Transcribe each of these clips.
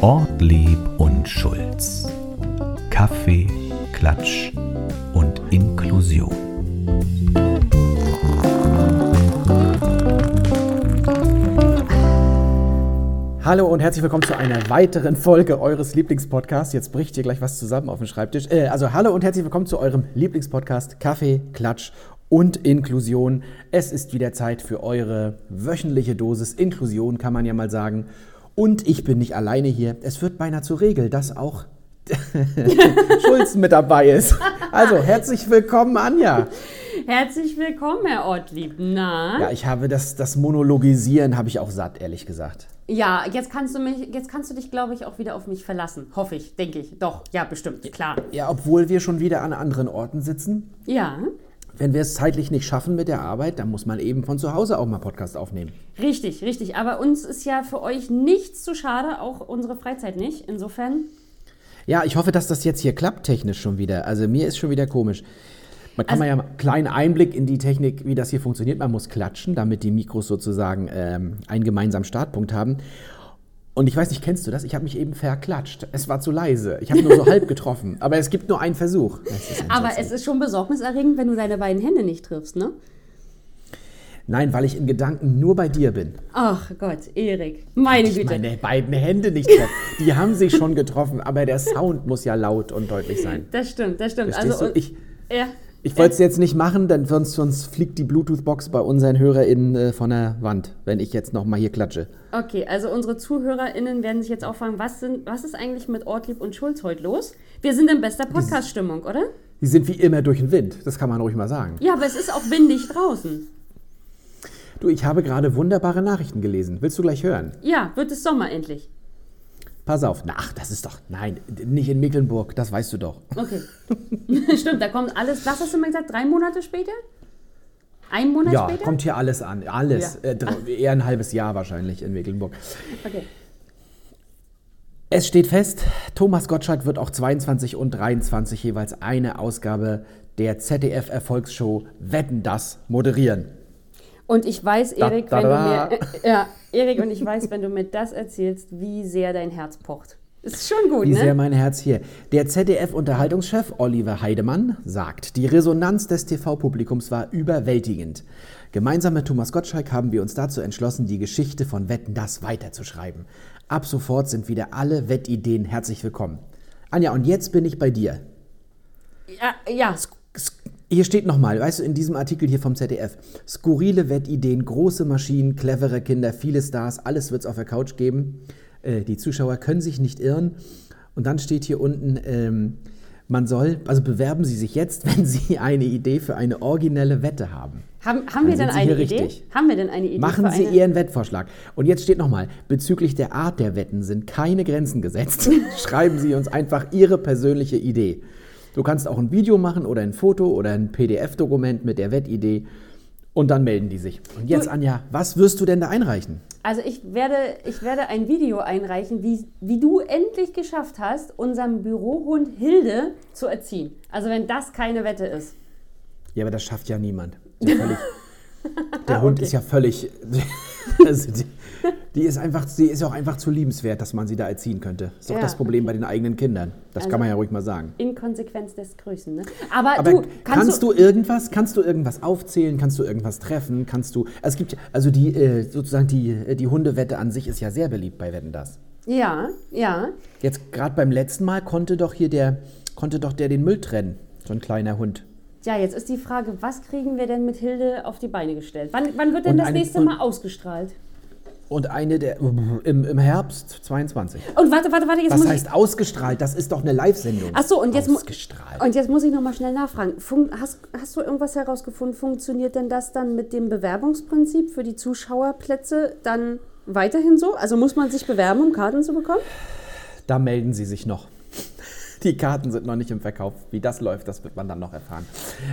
Ortlieb und Schulz. Kaffee, Klatsch und Inklusion. Hallo und herzlich willkommen zu einer weiteren Folge eures Lieblingspodcasts. Jetzt bricht hier gleich was zusammen auf dem Schreibtisch. Äh, also hallo und herzlich willkommen zu eurem Lieblingspodcast Kaffee, Klatsch und Inklusion. Es ist wieder Zeit für eure wöchentliche Dosis Inklusion, kann man ja mal sagen. Und ich bin nicht alleine hier. Es wird beinahe zur Regel, dass auch Schulz mit dabei ist. Also herzlich willkommen, Anja. Herzlich willkommen, Herr Ortlieb. Na? Ja, ich habe das, das Monologisieren habe ich auch satt, ehrlich gesagt. Ja, jetzt kannst du mich, jetzt kannst du dich, glaube ich, auch wieder auf mich verlassen. Hoffe ich, denke ich. Doch, ja, bestimmt, klar. Ja, obwohl wir schon wieder an anderen Orten sitzen. Ja, Wenn wir es zeitlich nicht schaffen mit der Arbeit, dann muss man eben von zu Hause auch mal Podcast aufnehmen. richtig, richtig. Aber uns ist ja für euch nichts zu schade, auch unsere Freizeit nicht. Insofern, Ja, ich hoffe, dass das jetzt hier klappt technisch schon wieder. Also mir ist schon wieder komisch. Man kann Also- man ja einen kleinen Einblick in die Technik, wie das hier funktioniert. Man muss klatschen, damit die Mikros sozusagen ähm, einen gemeinsamen Startpunkt haben. Und ich weiß nicht, kennst du das? Ich habe mich eben verklatscht. Es war zu leise. Ich habe nur so halb getroffen. Aber es gibt nur einen Versuch. Aber es ist schon besorgniserregend, wenn du deine beiden Hände nicht triffst, ne? Nein, weil ich in Gedanken nur bei dir bin. Ach Gott, Erik, meine Ich Güte. meine beiden Hände nicht treffen. Die haben sich schon getroffen, aber der Sound muss ja laut und deutlich sein. Das stimmt, das stimmt. Verstehst also, du? Ich, ja, ich wollte es jetzt nicht machen, denn sonst, sonst fliegt die Bluetooth-Box bei unseren HörerInnen äh, von der Wand, wenn ich jetzt nochmal hier klatsche. Okay, also unsere ZuhörerInnen werden sich jetzt auch fragen, was, sind, was ist eigentlich mit Ortlieb und Schulz heute los? Wir sind in bester Podcast-Stimmung, oder? Die sind wie immer durch den Wind, das kann man ruhig mal sagen. Ja, aber es ist auch windig draußen. Du, ich habe gerade wunderbare Nachrichten gelesen. Willst du gleich hören? Ja, wird es Sommer endlich. Pass auf. Na, Ach, das ist doch. Nein, nicht in Mecklenburg, das weißt du doch. Okay. Stimmt, da kommt alles, was hast du mal gesagt, drei Monate später? Ein Monat Ja, später? kommt hier alles an. Alles. Ja. Äh, eher ein halbes Jahr wahrscheinlich in Mecklenburg. Okay. Es steht fest, Thomas Gottschalk wird auch 22 und 23 jeweils eine Ausgabe der ZDF-Erfolgsshow Wetten das moderieren. Und ich weiß, Da, Erik, da, wenn du mir, äh, ja, Erik, und ich weiß, wenn du mir das erzählst, wie sehr dein Herz pocht. Ist schon gut, Wie ne? sehr mein Herz hier. Der ZDF-Unterhaltungschef Oliver Heidemann sagt, die Resonanz des TV-Publikums war überwältigend. Gemeinsam mit Thomas Gottschalk haben wir uns dazu entschlossen, die Geschichte von Wetten das weiterzuschreiben. Ab sofort sind wieder alle Wettideen herzlich willkommen. Anja, und jetzt bin ich bei dir. ja, ja, Hier steht nochmal, weißt du, in diesem Artikel hier vom ZDF, skurrile Wettideen, große Maschinen, clevere Kinder, viele Stars, alles wird es auf der Couch geben. Äh, die Zuschauer können sich nicht irren. Und dann steht hier unten, ähm, man soll, also bewerben Sie sich jetzt, wenn Sie eine Idee für eine originelle Wette haben. haben, haben wir denn eine Idee? richtig. Haben wir denn eine Idee Machen Sie eine? Ihren Wettvorschlag. Und jetzt steht nochmal, bezüglich der Art der Wetten sind keine Grenzen gesetzt. Schreiben Sie uns einfach Ihre persönliche Idee. Du kannst auch ein Video machen oder ein Foto oder ein PDF-Dokument mit der Wettidee und dann melden die sich. Und jetzt, Du- Anja, was wirst du denn da einreichen? Also ich werde, ich werde ein Video einreichen, wie, wie du endlich geschafft hast, unseren Bürohund Hilde zu erziehen. Also wenn das keine Wette ist. Ja, aber das schafft ja niemand. Der Hund Okay. ist ja völlig. Also die, die ist einfach, sie ist auch einfach zu liebenswert, dass man sie da erziehen könnte. Ist doch Ja, das Problem okay. bei den eigenen Kindern. Das Also- kann man ja ruhig mal sagen. Inkonsequenz des Größen. Ne? Aber, Aber du, kannst, du, irgendwas, kannst du irgendwas aufzählen, kannst du irgendwas treffen, kannst du, es gibt, ja- also die, äh, sozusagen die, äh, die Hundewette an sich ist ja sehr beliebt bei Wetten, das. Ja, ja. Jetzt gerade beim letzten Mal konnte doch hier der, konnte doch der den Müll trennen, so ein kleiner Hund. Ja, jetzt ist die Frage, was kriegen wir denn mit Hilde auf die Beine gestellt? Wann, wann wird denn Und das eine- nächste Mal ausgestrahlt? Und eine der, im, im Herbst 22. Und warte, warte, warte, jetzt Was muss heißt ausgestrahlt? Das ist doch eine Live-Sendung. ich. Ach so, und jetzt, Ausgestrahlt. und jetzt muss ich nochmal schnell nachfragen. Fun hast, hast du irgendwas herausgefunden? Funktioniert denn das dann mit dem Bewerbungsprinzip für die Zuschauerplätze dann weiterhin so? Also muss man sich bewerben, um Karten zu bekommen? Da melden Sie sich noch. Die Karten sind noch nicht im Verkauf. Wie das läuft, das wird man dann noch erfahren.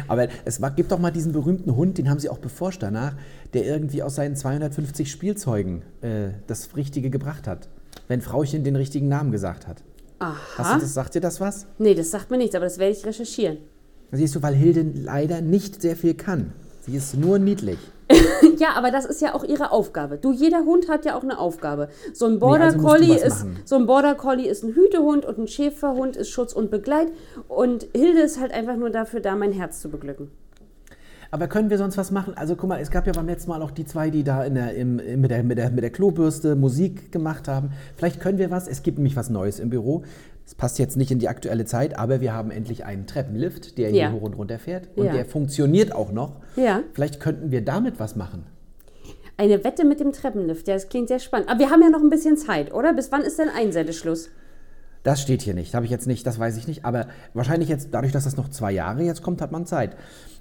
Aber es war, gibt doch mal diesen berühmten Hund, den haben sie auch beforscht danach, der irgendwie aus seinen 250 Spielzeugen äh, das Richtige gebracht hat. Wenn Frauchen den richtigen Namen gesagt hat. Hast Aha. du das, sagt dir das was? Nee, das sagt mir nichts, aber das werde ich recherchieren. Siehst du, weil Hilde leider nicht sehr viel kann. Sie ist nur niedlich. Ja, aber das ist ja auch ihre Aufgabe. Du, jeder Hund hat ja auch eine Aufgabe. So ein Nee, Border also musst du Collie ist machen. so ein Border Collie ist ein Hütehund und ein Schäferhund ist Schutz und Begleit und Hilde ist halt einfach nur dafür da, mein Herz zu beglücken. Aber können wir sonst was machen? Also guck mal, es gab ja beim letzten Mal auch die zwei, die da in der, im- mit, der, mit, der, mit der Klobürste Musik gemacht haben. Vielleicht können wir was. Es gibt nämlich was Neues im Büro. Es passt jetzt nicht in die aktuelle Zeit, aber wir haben endlich einen Treppenlift, der Ja. hier hoch und runter fährt. Und Ja. der funktioniert auch noch. Ja. Vielleicht könnten wir damit was machen. Eine Wette mit dem Treppenlift, ja, das klingt sehr spannend. Aber wir haben ja noch ein bisschen Zeit, oder? Bis wann ist denn Einsendeschluss? Das steht hier nicht. Habe ich jetzt nicht, das weiß ich nicht. Aber wahrscheinlich jetzt, dadurch, dass das noch zwei Jahre jetzt kommt, hat man Zeit.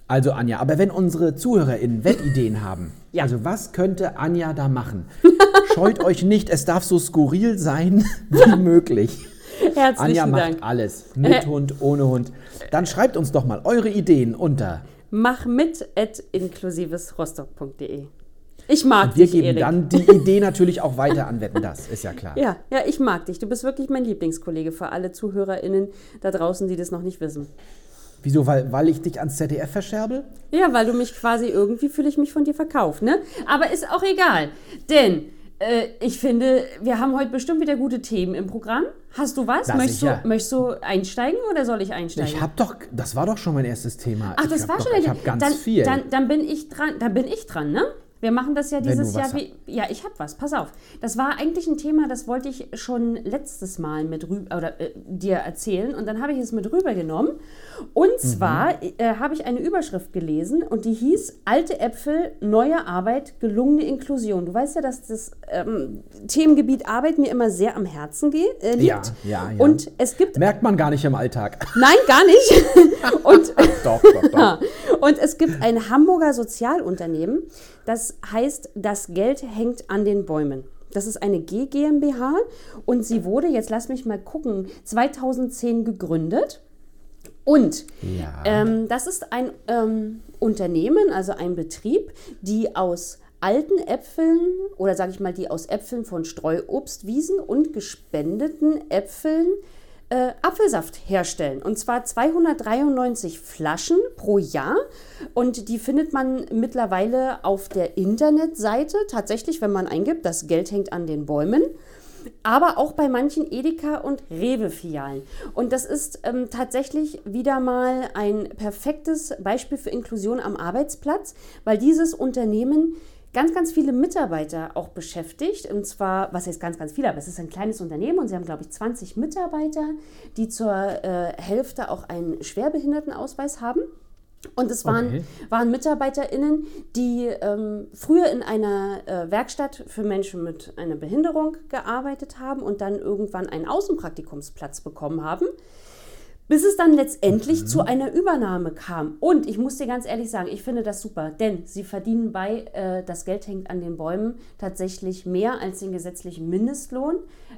Also Anja, aber wenn unsere ZuhörerInnen Wettideen haben, Ja. also was könnte Anja da machen? Scheut euch nicht, es darf so skurril sein wie möglich. Herzlichen Anja macht Dank. alles. Mit Hund, ohne Hund. Dann schreibt uns doch mal eure Ideen unter. Mach mit at inklusivesrostock.de. Ich mag Wir dich, geben Erik. dann die Idee natürlich auch weiter an Wetten, das ist ja klar. Ja, ja, ich mag dich. Du bist wirklich mein Lieblingskollege für alle ZuhörerInnen da draußen, die das noch nicht wissen. Wieso? Weil, weil ich dich ans ZDF verscherbel? Ja, weil du mich quasi irgendwie fühle ich mich von dir verkauft, ne? Aber ist auch egal. Denn äh, ich finde, wir haben heute bestimmt wieder gute Themen im Programm. Hast du was? Möchtest, du, sicher. möchtest du einsteigen oder soll ich einsteigen? Ich habe doch, das war doch schon mein erstes Thema. Ach, ich das war doch, schon Ich habe ganz dann, viel. Dann, dann bin ich dran, dann bin ich dran, ne? Wir machen das ja dieses Jahr wie. Ja, ich habe was, pass auf. Das war eigentlich ein Thema, das wollte ich schon letztes Mal mit rüber oder äh, dir erzählen und dann habe ich es mit rübergenommen. Und Mhm. zwar äh, habe ich eine Überschrift gelesen und die hieß Alte Äpfel, neue Arbeit, gelungene Inklusion. Du weißt ja, dass das ähm, Themengebiet Arbeit mir immer sehr am Herzen geht, äh, liegt. Ja, ja, ja. Und es gibt Merkt man gar nicht im Alltag. Nein, gar nicht. Und doch, doch, doch. Und es gibt ein Hamburger Sozialunternehmen, das heißt, das Geld hängt an den Bäumen. Das ist eine G GmbH und sie wurde, jetzt lass mich mal gucken, 2010 gegründet. Und Ja. ähm, das ist ein ähm, Unternehmen, also ein Betrieb, die aus alten Äpfeln oder sage ich mal, die aus Äpfeln von Streuobstwiesen und gespendeten Äpfeln äh, Apfelsaft herstellen. Und zwar 293 Flaschen pro Jahr. Und die findet man mittlerweile auf der Internetseite. Tatsächlich, wenn man eingibt, das Geld hängt an den Bäumen aber auch bei manchen Edeka- und Rewe-Filialen. Und das ist ähm, tatsächlich wieder mal ein perfektes Beispiel für Inklusion am Arbeitsplatz, weil dieses Unternehmen ganz, ganz viele Mitarbeiter auch beschäftigt. Und zwar, was heißt ganz, ganz viele, aber es ist ein kleines Unternehmen und sie haben, glaube ich, 20 Mitarbeiter, die zur äh, Hälfte auch einen Schwerbehindertenausweis haben. Und es waren, Okay. waren MitarbeiterInnen, die ähm, früher in einer äh, Werkstatt für Menschen mit einer Behinderung gearbeitet haben und dann irgendwann einen Außenpraktikumsplatz bekommen haben, bis es dann letztendlich zu einer Übernahme kam. Und ich muss dir ganz ehrlich sagen, ich finde das super, denn sie verdienen bei äh, Das Geld hängt an den Bäumen tatsächlich mehr als den gesetzlichen Mindestlohn.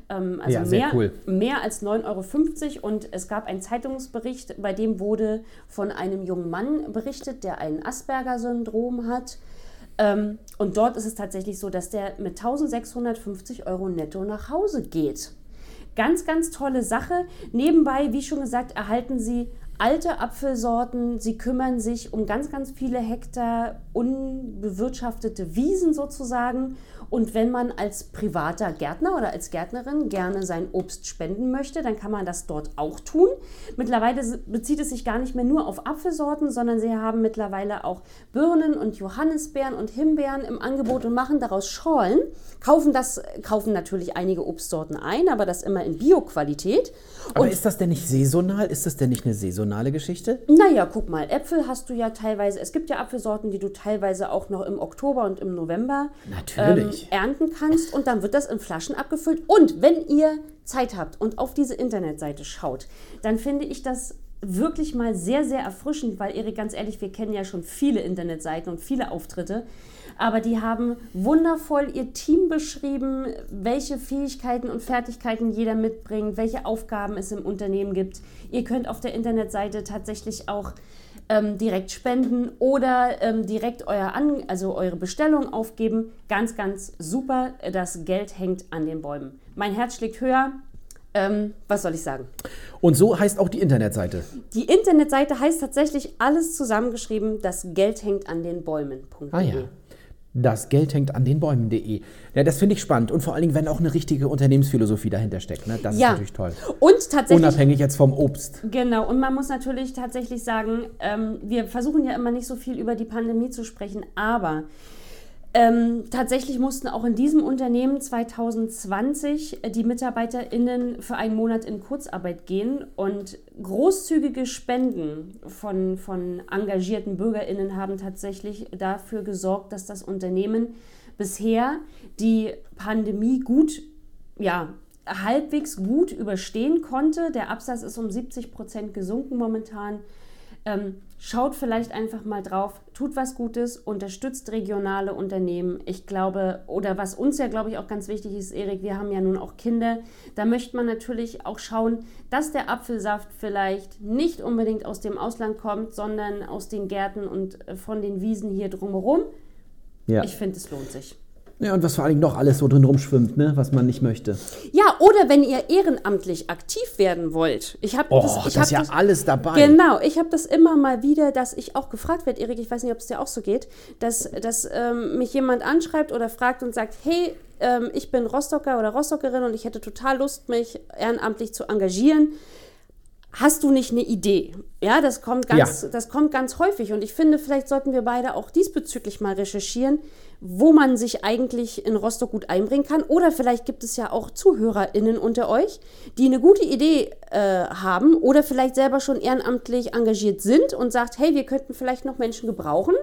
Ähm, also Ja, mehr, cool. mehr als 9,50 Euro. Und es gab einen Zeitungsbericht, bei dem wurde von einem jungen Mann berichtet, der ein Asperger-Syndrom hat. Ähm, und dort ist es tatsächlich so, dass der mit 1650 Euro netto nach Hause geht. Ganz, ganz tolle Sache. Nebenbei, wie schon gesagt, erhalten Sie alte Apfelsorten. Sie kümmern sich um ganz, ganz viele Hektar unbewirtschaftete Wiesen sozusagen. Und wenn man als privater Gärtner oder als Gärtnerin gerne sein Obst spenden möchte, dann kann man das dort auch tun. Mittlerweile bezieht es sich gar nicht mehr nur auf Apfelsorten, sondern sie haben mittlerweile auch Birnen und Johannisbeeren und Himbeeren im Angebot und machen daraus Schorlen. Kaufen das, kaufen natürlich einige Obstsorten ein, aber das immer in Bio-Qualität. Aber Und ist das denn nicht saisonal? Ist das denn nicht eine saisonale Geschichte? naja, guck mal, Äpfel hast du ja teilweise, es gibt ja Apfelsorten, die du teilweise auch noch im Oktober und im November Natürlich. Ähm, ernten kannst und dann wird das in Flaschen abgefüllt. Und wenn ihr Zeit habt und auf diese Internetseite schaut, dann finde ich das wirklich mal sehr, sehr erfrischend, weil Erik, ganz ehrlich, wir kennen ja schon viele Internetseiten und viele Auftritte, aber die haben wundervoll ihr Team beschrieben, welche Fähigkeiten und Fertigkeiten jeder mitbringt, welche Aufgaben es im Unternehmen gibt. Ihr könnt auf der Internetseite tatsächlich auch ähm, direkt spenden oder ähm, direkt euer An also eure Bestellung aufgeben. Ganz, ganz super. Das Geld hängt an den Bäumen. Mein Herz schlägt höher. Ähm, was soll ich sagen? Und so heißt auch die Internetseite. Die Internetseite heißt tatsächlich alles zusammengeschrieben, das Geld hängt an den Bäumen.de. Ah ja. Das Geld hängt an den Bäumen.de. Ja, das finde ich spannend. Und vor allen Dingen, wenn auch eine richtige Unternehmensphilosophie dahinter steckt. Ne? Das Ja. ist natürlich toll. Und tatsächlich. Unabhängig jetzt vom Obst. Genau, und man muss natürlich tatsächlich sagen, ähm, wir versuchen ja immer nicht so viel über die Pandemie zu sprechen, aber ähm, tatsächlich mussten auch in diesem Unternehmen 2020 die MitarbeiterInnen für einen Monat in Kurzarbeit gehen und großzügige Spenden von, von engagierten BürgerInnen haben tatsächlich dafür gesorgt, dass das Unternehmen bisher die Pandemie gut ja, halbwegs gut überstehen konnte. Der Absatz ist um 70 Prozent gesunken momentan. Ähm, schaut vielleicht einfach mal drauf, tut was Gutes, unterstützt regionale Unternehmen. Ich glaube, oder was uns ja, glaube ich, auch ganz wichtig ist, Erik, wir haben ja nun auch Kinder. Da möchte man natürlich auch schauen, dass der Apfelsaft vielleicht nicht unbedingt aus dem Ausland kommt, sondern aus den Gärten und äh, von den Wiesen hier drumherum. Ja. Ich finde, es lohnt sich. Ja, und was vor allen Dingen noch alles so drin rumschwimmt, ne? was man nicht möchte. Ja, oder wenn ihr ehrenamtlich aktiv werden wollt. Ich habe Oh, das, das, ich hab ist ja das, alles dabei. Genau, ich habe das immer mal wieder, dass ich auch gefragt werde, Erik, ich weiß nicht, ob es dir auch so geht, dass, dass ähm, mich jemand anschreibt oder fragt und sagt, hey, ähm, ich bin Rostocker oder Rostockerin und ich hätte total Lust, mich ehrenamtlich zu engagieren. Hast du nicht eine Idee? Ja, das kommt ganz, Ja. das kommt ganz häufig und ich finde, vielleicht sollten wir beide auch diesbezüglich mal recherchieren, wo man sich eigentlich in Rostock gut einbringen kann. Oder vielleicht gibt es ja auch ZuhörerInnen unter euch, die eine gute Idee äh, haben oder vielleicht selber schon ehrenamtlich engagiert sind und sagt, hey, wir könnten vielleicht noch Menschen gebrauchen.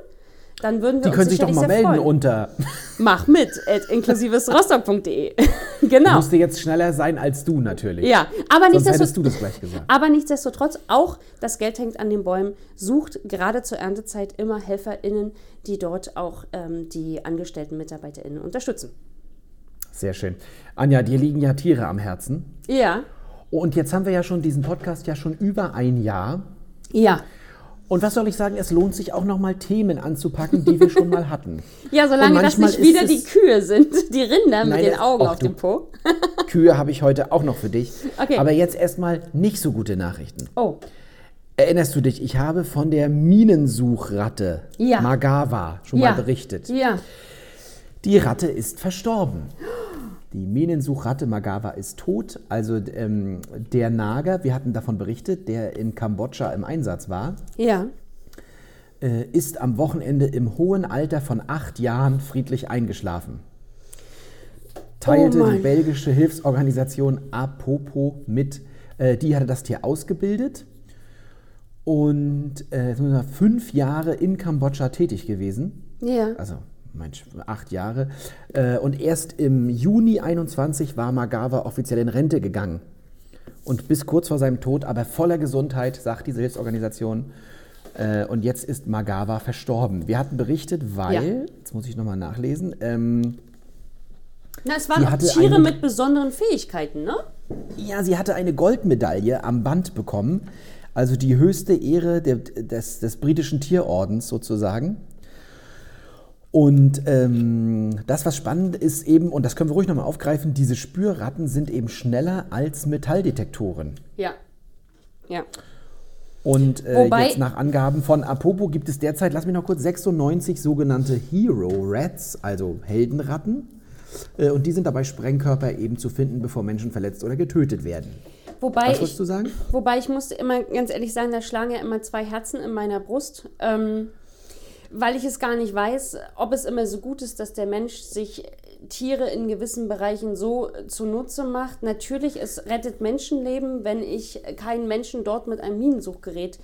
Dann würden wir Die können sich doch mal melden freuen. unter. Mach mit, at inklusivesrostock.de. Genau. musst jetzt schneller sein als du natürlich. Ja, aber Sonst hättest du das gleich gesagt. aber nichtsdestotrotz, auch das Geld hängt an den Bäumen, sucht gerade zur Erntezeit immer HelferInnen, die dort auch ähm, die angestellten MitarbeiterInnen unterstützen. Sehr schön. Anja, dir liegen ja Tiere am Herzen. Ja. Und jetzt haben wir ja schon diesen Podcast ja schon über ein Jahr. Ja. Und was soll ich sagen, es lohnt sich auch nochmal Themen anzupacken, die wir schon mal hatten. Ja, solange das nicht wieder die Kühe sind, die Rinder mit den Augen auf dem Po. Kühe habe ich heute auch noch für dich. Okay. Aber jetzt erstmal nicht so gute Nachrichten. Oh, Erinnerst du dich, ich habe von der Minensuchratte Ja. Magawa schon ja. mal berichtet. Ja. Die Ratte ist verstorben. Die Minensuchratte Magawa ist tot. Also ähm, der Nager, wir hatten davon berichtet, der in Kambodscha im Einsatz war, Ja. äh, ist am Wochenende im hohen Alter von acht Jahren friedlich eingeschlafen. Teilte Oh die belgische Hilfsorganisation Apopo mit. Äh, die hatte das Tier ausgebildet und äh, fünf Jahre in Kambodscha tätig gewesen. Ja. Also, Mensch, acht Jahre. Äh, und erst im Juni 21 war Magawa offiziell in Rente gegangen. Und bis kurz vor seinem Tod, aber voller Gesundheit, sagt diese Hilfsorganisation. Äh, und jetzt ist Magawa verstorben. Wir hatten berichtet, weil, Ja. jetzt muss ich nochmal nachlesen, ähm, Na, es waren Tiere eine- mit besonderen Fähigkeiten, ne? ja, sie hatte eine Goldmedaille am Band bekommen. Also die höchste Ehre der, des, des britischen Tierordens sozusagen. Und ähm, das, was spannend ist eben, und das können wir ruhig nochmal aufgreifen, diese Spürratten sind eben schneller als Metalldetektoren. Ja. Ja. Und äh, Wobei- jetzt nach Angaben von Apopo gibt es derzeit, lass mich noch kurz, 96 sogenannte Hero Rats, also Heldenratten. Äh, und die sind dabei, Sprengkörper eben zu finden, bevor Menschen verletzt oder getötet werden. Wobei Was ich, du sagen? Wobei ich musste immer ganz ehrlich sagen, da schlagen ja immer zwei Herzen in meiner Brust, ähm, weil ich es gar nicht weiß, ob es immer so gut ist, dass der Mensch sich Tiere in gewissen Bereichen so zunutze macht. Natürlich, es rettet Menschenleben, wenn ich keinen Menschen dort mit einem Minensuchgerät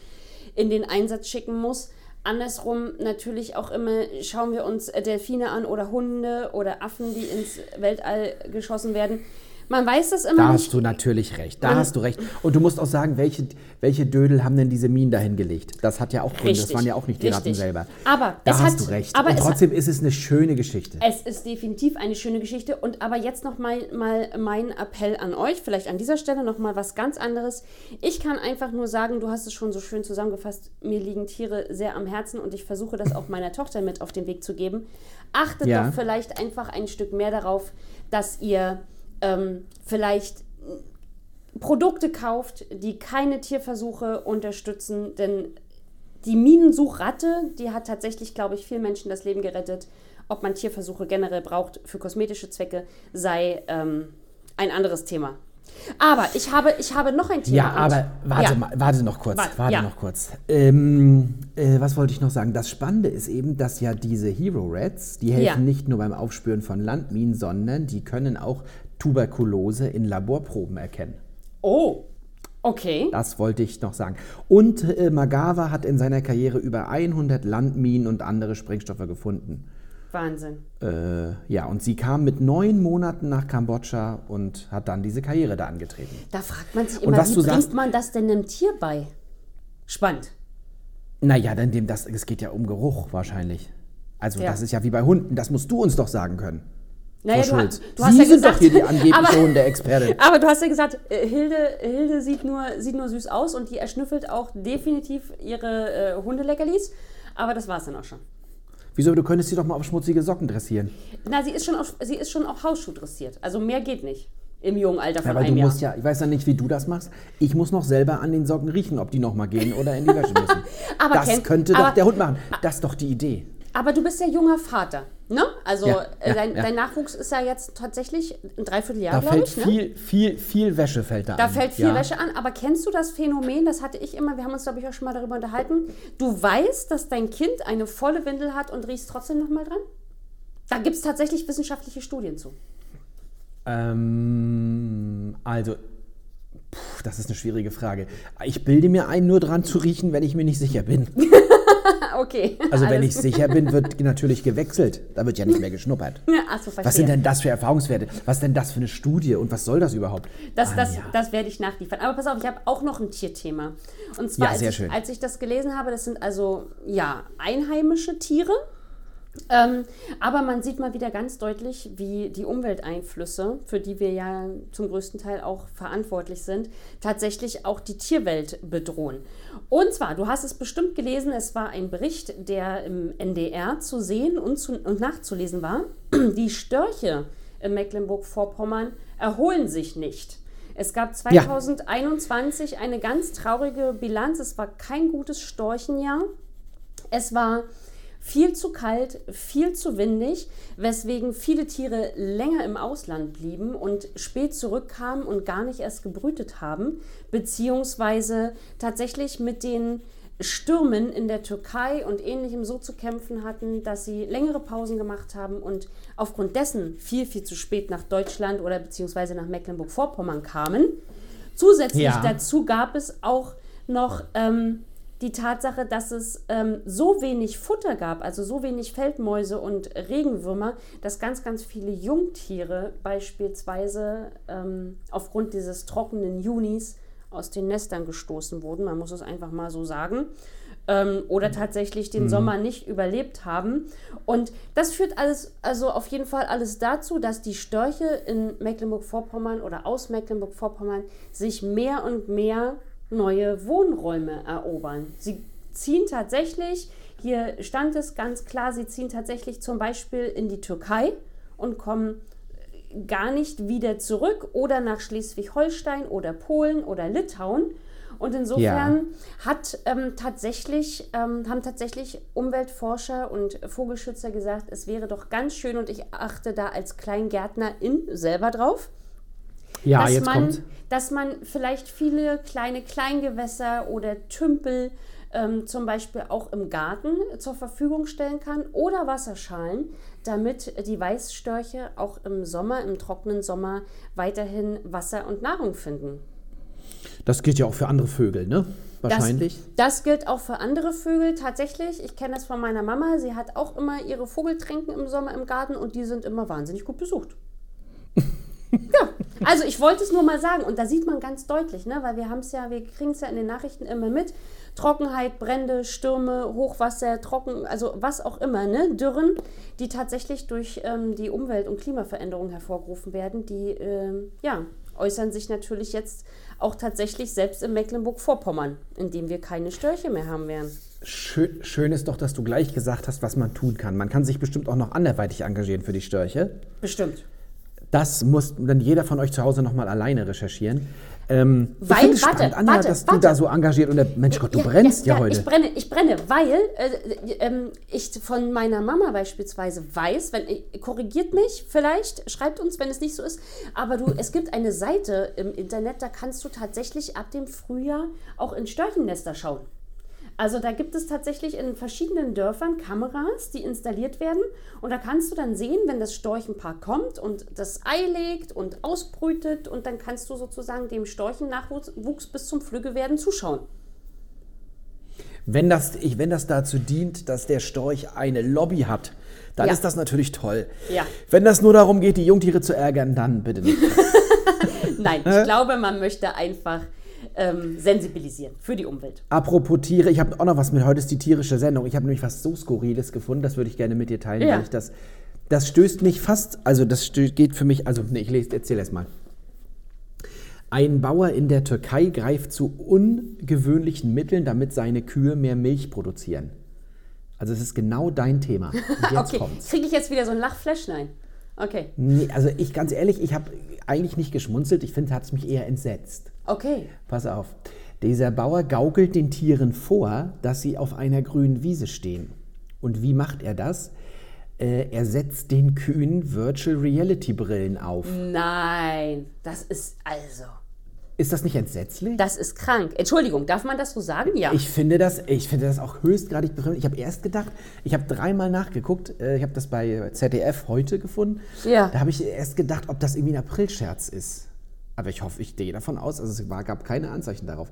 in den Einsatz schicken muss. Andersrum natürlich auch immer schauen wir uns Delfine an oder Hunde oder Affen, die ins Weltall geschossen werden. Man weiß das immer Da nicht. hast du natürlich recht. Da Man- hast du recht. Und du musst auch sagen, welche, welche Dödel haben denn diese Minen dahin gelegt? Das hat ja auch Gründe. Das waren ja auch nicht die Ratten selber. Aber da hast hat- du recht. aber Und trotzdem ist es eine schöne Geschichte. Es ist definitiv eine schöne Geschichte. Und aber jetzt noch mal, mal mein Appell an euch, vielleicht an dieser Stelle noch mal was ganz anderes. Ich kann einfach nur sagen, du hast es schon so schön zusammengefasst, mir liegen Tiere sehr am Herzen und ich versuche das auch meiner Tochter mit auf den Weg zu geben. Achtet Ja. doch vielleicht einfach ein Stück mehr darauf, dass ihr ähm, vielleicht Produkte kauft, die keine Tierversuche unterstützen, denn die Minensuchratte, die hat tatsächlich, glaube ich, vielen Menschen das Leben gerettet. ob man Tierversuche generell braucht für kosmetische Zwecke, sei ähm, ein anderes Thema. Aber ich habe, ich habe noch ein Thema. Ja, aber warte Ja. mal, warte noch kurz, Warte, warte ja. noch kurz. Ähm, äh, was wollte ich noch sagen? Das Spannende ist eben, dass ja diese Hero Rats, die helfen Ja. nicht nur beim Aufspüren von Landminen, sondern die können auch Tuberkulose in Laborproben erkennen. Oh, okay. Das wollte ich noch sagen. Und äh, Magawa hat in seiner Karriere über 100 Landminen und andere Sprengstoffe gefunden. Wahnsinn. Äh, ja, und sie kam mit neun Monaten nach Kambodscha und hat dann diese Karriere da angetreten. Da fragt man sich immer, wie bringt sagst- man das denn einem Tier bei? Spannend. Naja, denn dem das, es geht ja um Geruch wahrscheinlich. Also Ja. das ist ja wie bei Hunden, das musst du uns doch sagen können. Naja, Frau du, Schulz. du hast Sie ja sind gesagt, doch hier die angebliche aber, Hundeexpertin. aber du hast ja gesagt, äh, Hilde, Hilde sieht, nur, sieht nur süß aus und die erschnüffelt auch definitiv ihre äh, Hundeleckerlis. Aber das war es dann auch schon. Wieso, du könntest sie doch mal auf schmutzige Socken dressieren. Na, sie ist schon auf, sie ist schon auf Hausschuh dressiert. Also mehr geht nicht im jungen Alter Ja, von weil du einem Jahr. musst ja, ich weiß ja nicht, wie du das machst. Ich muss noch selber an den Socken riechen, ob die noch mal gehen oder in die Wäsche müssen. Aber das kenn- könnte aber- doch der Hund machen. Das ist doch die Idee. Aber du bist ja junger Vater, ne? Also Ja, äh, ja, dein, ja. dein Nachwuchs ist ja jetzt tatsächlich ein Dreivierteljahr, Da glaube fällt ich. Ne? viel, viel, viel Wäsche fällt da, Da an. fällt viel. Wäsche an, aber kennst du das Phänomen, das hatte ich immer, wir haben uns, glaube ich, auch schon mal darüber unterhalten, du weißt, dass dein Kind eine volle Windel hat und riechst trotzdem noch mal dran? Da gibt es tatsächlich wissenschaftliche Studien zu. Ähm, also, puh, das ist eine schwierige Frage. Ich bilde mir ein, nur dran zu riechen, wenn ich mir nicht sicher bin. Ah, okay. Also wenn ich sicher bin, wird natürlich gewechselt. Da wird ja nicht mehr geschnuppert. Ja, Ach so, verstehe. Was sind denn das für Erfahrungswerte? Was ist denn das für eine Studie und was soll das überhaupt? Das, das, Anja. das werde ich nachliefern. Aber pass auf, ich habe auch noch ein Tierthema. Und zwar, Ja, als, ich, als ich das gelesen habe, das sind also ja einheimische Tiere. Ähm, aber man sieht mal wieder ganz deutlich, wie die Umwelteinflüsse, für die wir ja zum größten Teil auch verantwortlich sind, tatsächlich auch die Tierwelt bedrohen. Und zwar, du hast es bestimmt gelesen, es war ein Bericht, der im NDR zu sehen und, zu, und nachzulesen war. Die Störche in Mecklenburg-Vorpommern erholen sich nicht. Es gab 2021 eine ganz traurige Bilanz. Es war kein gutes Storchenjahr. Es war viel zu kalt, viel zu windig, weswegen viele Tiere länger im Ausland blieben und spät zurückkamen und gar nicht erst gebrütet haben, beziehungsweise tatsächlich mit den Stürmen in der Türkei und ähnlichem so zu kämpfen hatten, dass sie längere Pausen gemacht haben und aufgrund dessen viel, viel zu spät nach Deutschland oder beziehungsweise nach Mecklenburg-Vorpommern kamen. Zusätzlich Ja. dazu gab es auch noch ähm, die Tatsache, dass es ähm, so wenig Futter gab, also so wenig Feldmäuse und Regenwürmer, dass ganz, ganz viele Jungtiere beispielsweise ähm, aufgrund dieses trockenen Junis aus den Nestern gestoßen wurden. Man muss es einfach mal so sagen. Ähm, oder tatsächlich den Sommer nicht überlebt haben. Und das führt alles, also auf jeden Fall alles dazu, dass die Störche in Mecklenburg-Vorpommern oder aus Mecklenburg-Vorpommern sich mehr und mehr neue Wohnräume erobern. Sie ziehen tatsächlich, hier stand es ganz klar, sie ziehen tatsächlich zum Beispiel in die Türkei und kommen gar nicht wieder zurück oder nach Schleswig-Holstein oder Polen oder Litauen. Und insofern hat, ähm, tatsächlich, ähm, haben tatsächlich Umweltforscher und Vogelschützer gesagt, es wäre doch ganz schön und ich achte da als Kleingärtnerin selber drauf, Ja, dass, jetzt man, kommt. dass man vielleicht viele kleine Kleingewässer oder Tümpel ähm, zum Beispiel auch im Garten zur Verfügung stellen kann oder Wasserschalen, damit die Weißstörche auch im Sommer, im trockenen Sommer weiterhin Wasser und Nahrung finden. Das gilt ja auch für andere Vögel, ne? Wahrscheinlich. Das, das gilt auch für andere Vögel tatsächlich. Ich kenne das von meiner Mama. Sie hat auch immer ihre Vogeltränken im Sommer im Garten und die sind immer wahnsinnig gut besucht. ja, also ich wollte es nur mal sagen und da sieht man ganz deutlich, ne, weil wir haben es ja, wir kriegen es ja in den Nachrichten immer mit. Trockenheit, Brände, Stürme, Hochwasser, Trocken, also was auch immer, ne, Dürren, die tatsächlich durch ähm, die Umwelt- und Klimaveränderungen hervorgerufen werden, die ähm, ja, äußern sich natürlich jetzt auch tatsächlich selbst in Mecklenburg-Vorpommern, in dem wir keine Störche mehr haben werden. Schön, schön ist doch, dass du gleich gesagt hast, was man tun kann. Man kann sich bestimmt auch noch anderweitig engagieren für die Störche. Bestimmt. Das muss dann jeder von euch zu Hause nochmal alleine recherchieren. Ähm, ich Weil- es warte, spannend, Anja, warte, dass du warte. da so engagiert und der, Mensch Gott, du brennst ja, heute. Ich brenne, ich brenne, weil äh, ähm, ich von meiner Mama beispielsweise weiß, wenn ich, korrigiert mich vielleicht, schreibt uns, wenn es nicht so ist, aber du, es gibt eine Seite im Internet, da kannst du tatsächlich ab dem Frühjahr auch in Störchennester schauen. Also da gibt es tatsächlich in verschiedenen Dörfern Kameras, die installiert werden. Und da kannst du dann sehen, wenn das Storchenpaar kommt und das Ei legt und ausbrütet. Und dann kannst du sozusagen dem Storchennachwuchs Wuchs bis zum Flüggewerden zuschauen. Wenn das, ich, wenn das dazu dient, dass der Storch eine Lobby hat, dann Ja. ist das natürlich toll. Ja. Wenn das nur darum geht, die Jungtiere zu ärgern, dann bitte nicht. Nein, ich glaube, man möchte einfach ähm, sensibilisieren für die Umwelt. Apropos Tiere, ich habe auch noch was mit. Heute ist die tierische Sendung. Ich habe nämlich was so Skurriles gefunden, das würde ich gerne mit dir teilen, Ja. weil ich das. Das stößt mich fast, also das geht für mich, also nee, ich lese, erzähle es mal. Ein Bauer in der Türkei greift zu ungewöhnlichen Mitteln, damit seine Kühe mehr Milch produzieren. Also es ist genau dein Thema. Und jetzt okay, kommt's. kriege ich jetzt wieder so ein Lachflash? Nein. Okay, Nee, also ich ganz ehrlich, ich habe eigentlich nicht geschmunzelt, ich finde, hat es mich eher entsetzt. okay. Pass auf. Dieser Bauer gaukelt den Tieren vor, dass sie auf einer grünen Wiese stehen. Und wie macht er das? Äh, er setzt den Kühen Virtual Reality Brillen auf. Nein, das ist also, Ist das nicht entsetzlich? das ist krank. Entschuldigung, darf man das so sagen? Ja. Ich finde das, ich finde das auch höchstgradig befremdlich. Ich habe erst gedacht, ich habe dreimal nachgeguckt, äh, ich habe das bei ZDF heute gefunden. Ja. Da habe ich erst gedacht, ob das irgendwie ein Aprilscherz ist. Aber ich hoffe, ich gehe davon aus, also es war, gab keine Anzeichen darauf.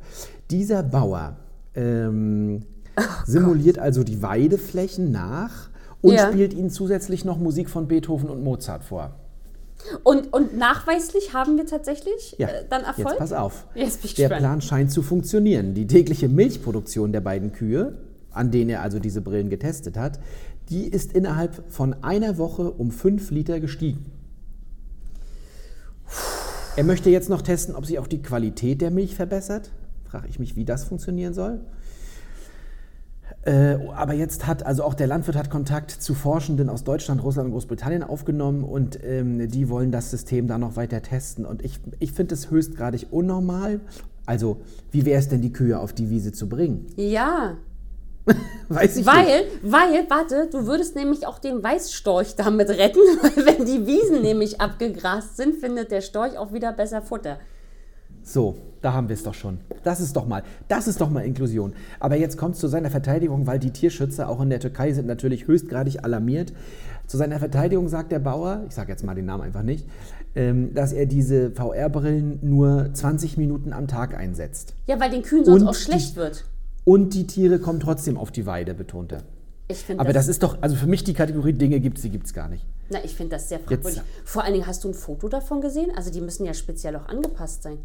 Dieser Bauer ähm, simuliert also die Weideflächen nach und Ja. spielt ihnen zusätzlich noch Musik von Beethoven und Mozart vor. Und, und nachweislich haben wir tatsächlich Ja, äh, dann Erfolg? jetzt pass auf. Jetzt der. Plan scheint zu funktionieren. Die tägliche Milchproduktion der beiden Kühe, an denen er also diese Brillen getestet hat, die ist innerhalb von einer Woche um 5 Liter gestiegen. Er möchte jetzt noch testen, ob sich auch die Qualität der Milch verbessert. Frage ich mich, wie das funktionieren soll. Äh, aber jetzt hat, also auch der Landwirt hat Kontakt zu Forschenden aus Deutschland, Russland und Großbritannien aufgenommen und ähm, die wollen das System da noch weiter testen. Und ich, ich finde es höchstgradig unnormal. Also, wie wäre es denn, die Kühe auf die Wiese zu bringen? Ja, Weiß ich weil, nicht. weil, warte, du würdest nämlich auch den Weißstorch damit retten, weil wenn die Wiesen nämlich abgegrast sind, findet der Storch auch wieder besser Futter. So, da haben wir es doch schon. Das ist doch mal, das ist doch mal Inklusion. Aber jetzt kommt es zu seiner Verteidigung, weil die Tierschützer auch in der Türkei sind natürlich höchstgradig alarmiert. Zu seiner Verteidigung sagt der Bauer, ich sage jetzt mal den Namen einfach nicht, ähm, dass er diese VR-Brillen nur 20 Minuten am Tag einsetzt. Ja, weil den Kühen sonst Und auch die- schlecht wird. Und die Tiere kommen trotzdem auf die Weide, betont er. Ich finde Aber das, das ist doch, also für mich die Kategorie Dinge gibt es, die gibt es gar nicht. na, ich find das sehr fragwürdig. Vor allen Dingen, hast du ein Foto davon gesehen? Also die müssen ja speziell auch angepasst sein.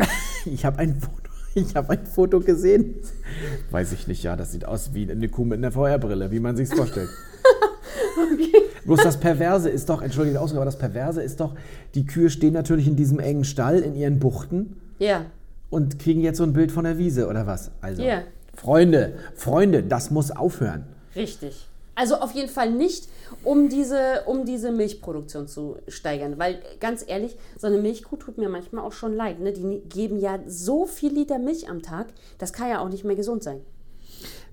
Ich habe ein Foto. Ich habe ein Foto gesehen. Weiß ich nicht, ja, das sieht aus wie eine Kuh mit einer VR-Brille, wie man sich's vorstellt. Bloß das Perverse ist doch, entschuldige die Ausdruck, aber das Perverse ist doch, die Kühe stehen natürlich in diesem engen Stall, in ihren Buchten Ja, und kriegen jetzt so ein Bild von der Wiese oder was? Also, Ja. Freunde, Freunde, das muss aufhören. richtig. Also auf jeden Fall nicht, um diese, um diese Milchproduktion zu steigern. Weil ganz ehrlich, so eine Milchkuh tut mir manchmal auch schon leid. Ne? Die geben ja so viel Liter Milch am Tag, das kann ja auch nicht mehr gesund sein.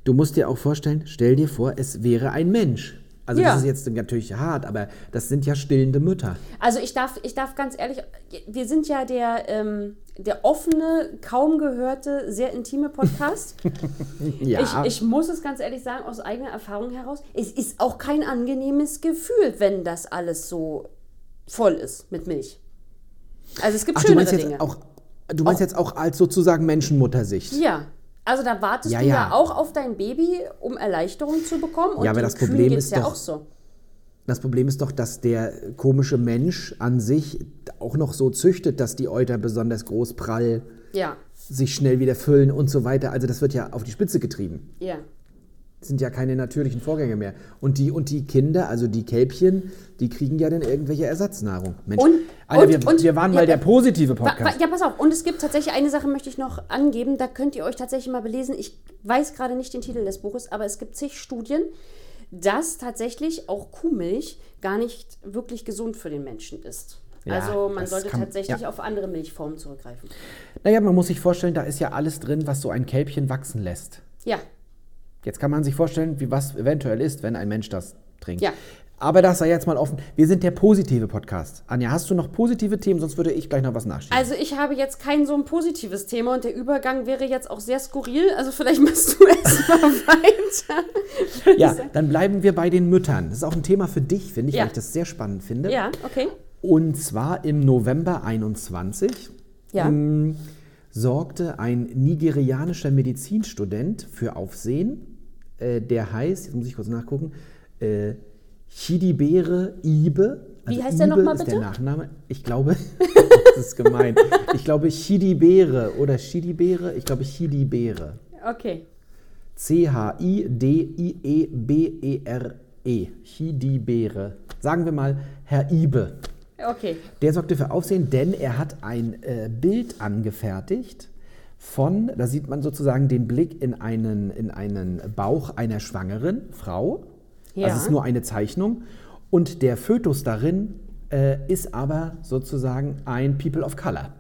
Du musst dir auch vorstellen, stell dir vor, es wäre ein Mensch. Also Ja. das ist jetzt natürlich hart, aber das sind ja stillende Mütter. Also ich darf, ich darf ganz ehrlich, wir sind ja der, ähm, der offene, kaum gehörte, sehr intime Podcast. Ja. Ich, ich muss es ganz ehrlich sagen, aus eigener Erfahrung heraus, es ist auch kein angenehmes Gefühl, wenn das alles so voll ist mit Milch. Also es gibt Ach, du schönere jetzt Dinge. auch, du meinst jetzt auch als sozusagen Menschenmuttersicht. Ja. Also da wartest Ja, du ja. ja. auch auf dein Baby, um Erleichterung zu bekommen. Und Ja, aber das Kühen Problem ist ja doch- auch so. Das Problem ist doch, dass der komische Mensch an sich auch noch so züchtet, dass die Euter besonders groß, prall, Ja, sich schnell wieder füllen und so weiter. Also das wird ja auf die Spitze getrieben. ja. Sind ja keine natürlichen Vorgänge mehr. Und die, und die Kinder, also die Kälbchen, die kriegen ja dann irgendwelche Ersatznahrung. Mensch, Und- Alter, und- wir, und- wir waren ja, mal der äh, positive Podcast. Ja, pass auf. Und es gibt tatsächlich eine Sache, möchte ich noch angeben. Da könnt ihr euch tatsächlich mal belesen. Ich weiß gerade nicht den Titel des Buches, aber es gibt zig Studien, dass tatsächlich auch Kuhmilch gar nicht wirklich gesund für den Menschen ist. Ja, also man sollte kann- tatsächlich ja. auf andere Milchformen zurückgreifen. Naja, man muss sich vorstellen, da ist ja alles drin, was so ein Kälbchen wachsen lässt. Ja, Jetzt kann man sich vorstellen, wie was eventuell ist, wenn ein Mensch das trinkt. Ja. Aber das sei jetzt mal offen. Wir sind der positive Podcast. Anja, hast du noch positive Themen? Sonst würde ich gleich noch was nachschieben. also ich habe jetzt kein so ein positives Thema und der Übergang wäre jetzt auch sehr skurril. Also vielleicht machst du erst mal weiter. ja, dann bleiben wir bei den Müttern. Das ist auch ein Thema für dich, finde ich, Ja. weil ich das sehr spannend finde. Ja, okay. Und zwar im November 21 Ja. ähm, sorgte ein nigerianischer Medizinstudent für Aufsehen. Äh, der heißt, jetzt muss ich kurz nachgucken, äh, Chidibere Ibe. Also Wie heißt der Ibe nochmal ist bitte? der Nachname. Ich glaube, das ist gemein. Ich glaube Chidibere oder Chidibere. Ich glaube Chidibere. Okay. C-H-I-D-I-E-B-E-R-E. Chidibere. Sagen wir mal Herr Ibe. Okay. Der sorgte für Aufsehen, denn er hat ein äh, Bild angefertigt von, da sieht man sozusagen den Blick in einen, in einen Bauch einer schwangeren Frau. Ja. Also es ist nur eine Zeichnung. Und der Fötus darin äh, ist aber sozusagen ein People of Color.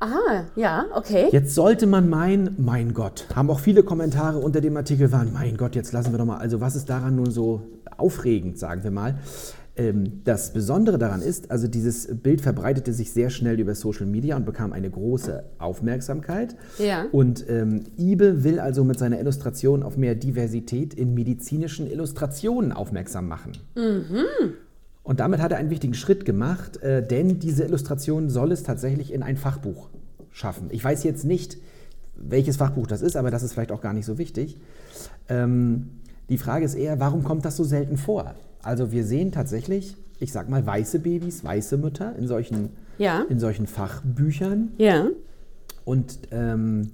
Ah, ja, okay. Jetzt sollte man meinen, mein Gott, haben auch viele Kommentare unter dem Artikel waren, mein Gott, jetzt lassen wir doch mal, also was ist daran nun so aufregend, sagen wir mal. Ähm, das Besondere daran ist, also dieses Bild verbreitete sich sehr schnell über Social Media und bekam eine große Aufmerksamkeit. Ja. Und ähm, Ibe will also mit seiner Illustration auf mehr Diversität in medizinischen Illustrationen aufmerksam machen. Und damit hat er einen wichtigen Schritt gemacht, äh, denn diese Illustration soll es tatsächlich in ein Fachbuch schaffen. Ich weiß jetzt nicht, welches Fachbuch das ist, aber das ist vielleicht auch gar nicht so wichtig. Ähm, die Frage ist eher, warum kommt das so selten vor? Also wir sehen tatsächlich, ich sag mal, weiße Babys, weiße Mütter in solchen, Ja. in solchen Fachbüchern. Ja. Und ähm,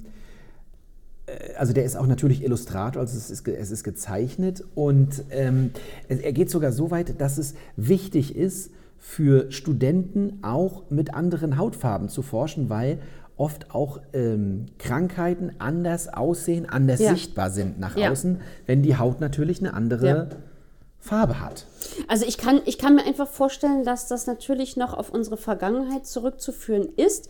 äh, also der ist auch natürlich Illustrator, also es ist, es ist gezeichnet. Und ähm, er geht sogar so weit, dass es wichtig ist, für Studenten auch mit anderen Hautfarben zu forschen, weil oft auch ähm, Krankheiten anders aussehen, anders Ja. sichtbar sind nach Ja. außen, wenn die Haut natürlich eine andere Ja. Farbe hat. Also ich kann, ich kann mir einfach vorstellen, dass das natürlich noch auf unsere Vergangenheit zurückzuführen ist.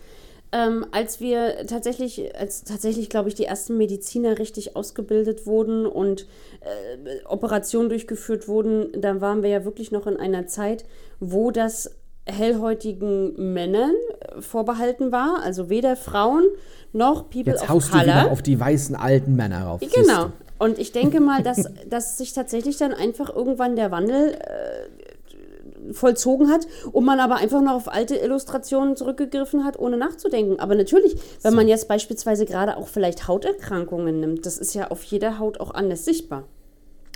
Ähm, als wir tatsächlich, als tatsächlich, glaube ich, die ersten Mediziner richtig ausgebildet wurden und äh, Operationen durchgeführt wurden, da waren wir ja wirklich noch in einer Zeit, wo das hellhäutigen Männern äh, vorbehalten war, also weder Frauen noch People Jetzt of haust Color. du wieder auf die weißen alten Männer rauf. Genau. Und ich denke mal, dass, dass sich tatsächlich dann einfach irgendwann der Wandel äh, vollzogen hat und man aber einfach noch auf alte Illustrationen zurückgegriffen hat, ohne nachzudenken. Aber natürlich, wenn man jetzt beispielsweise gerade auch vielleicht Hauterkrankungen nimmt, das ist ja auf jeder Haut auch anders sichtbar.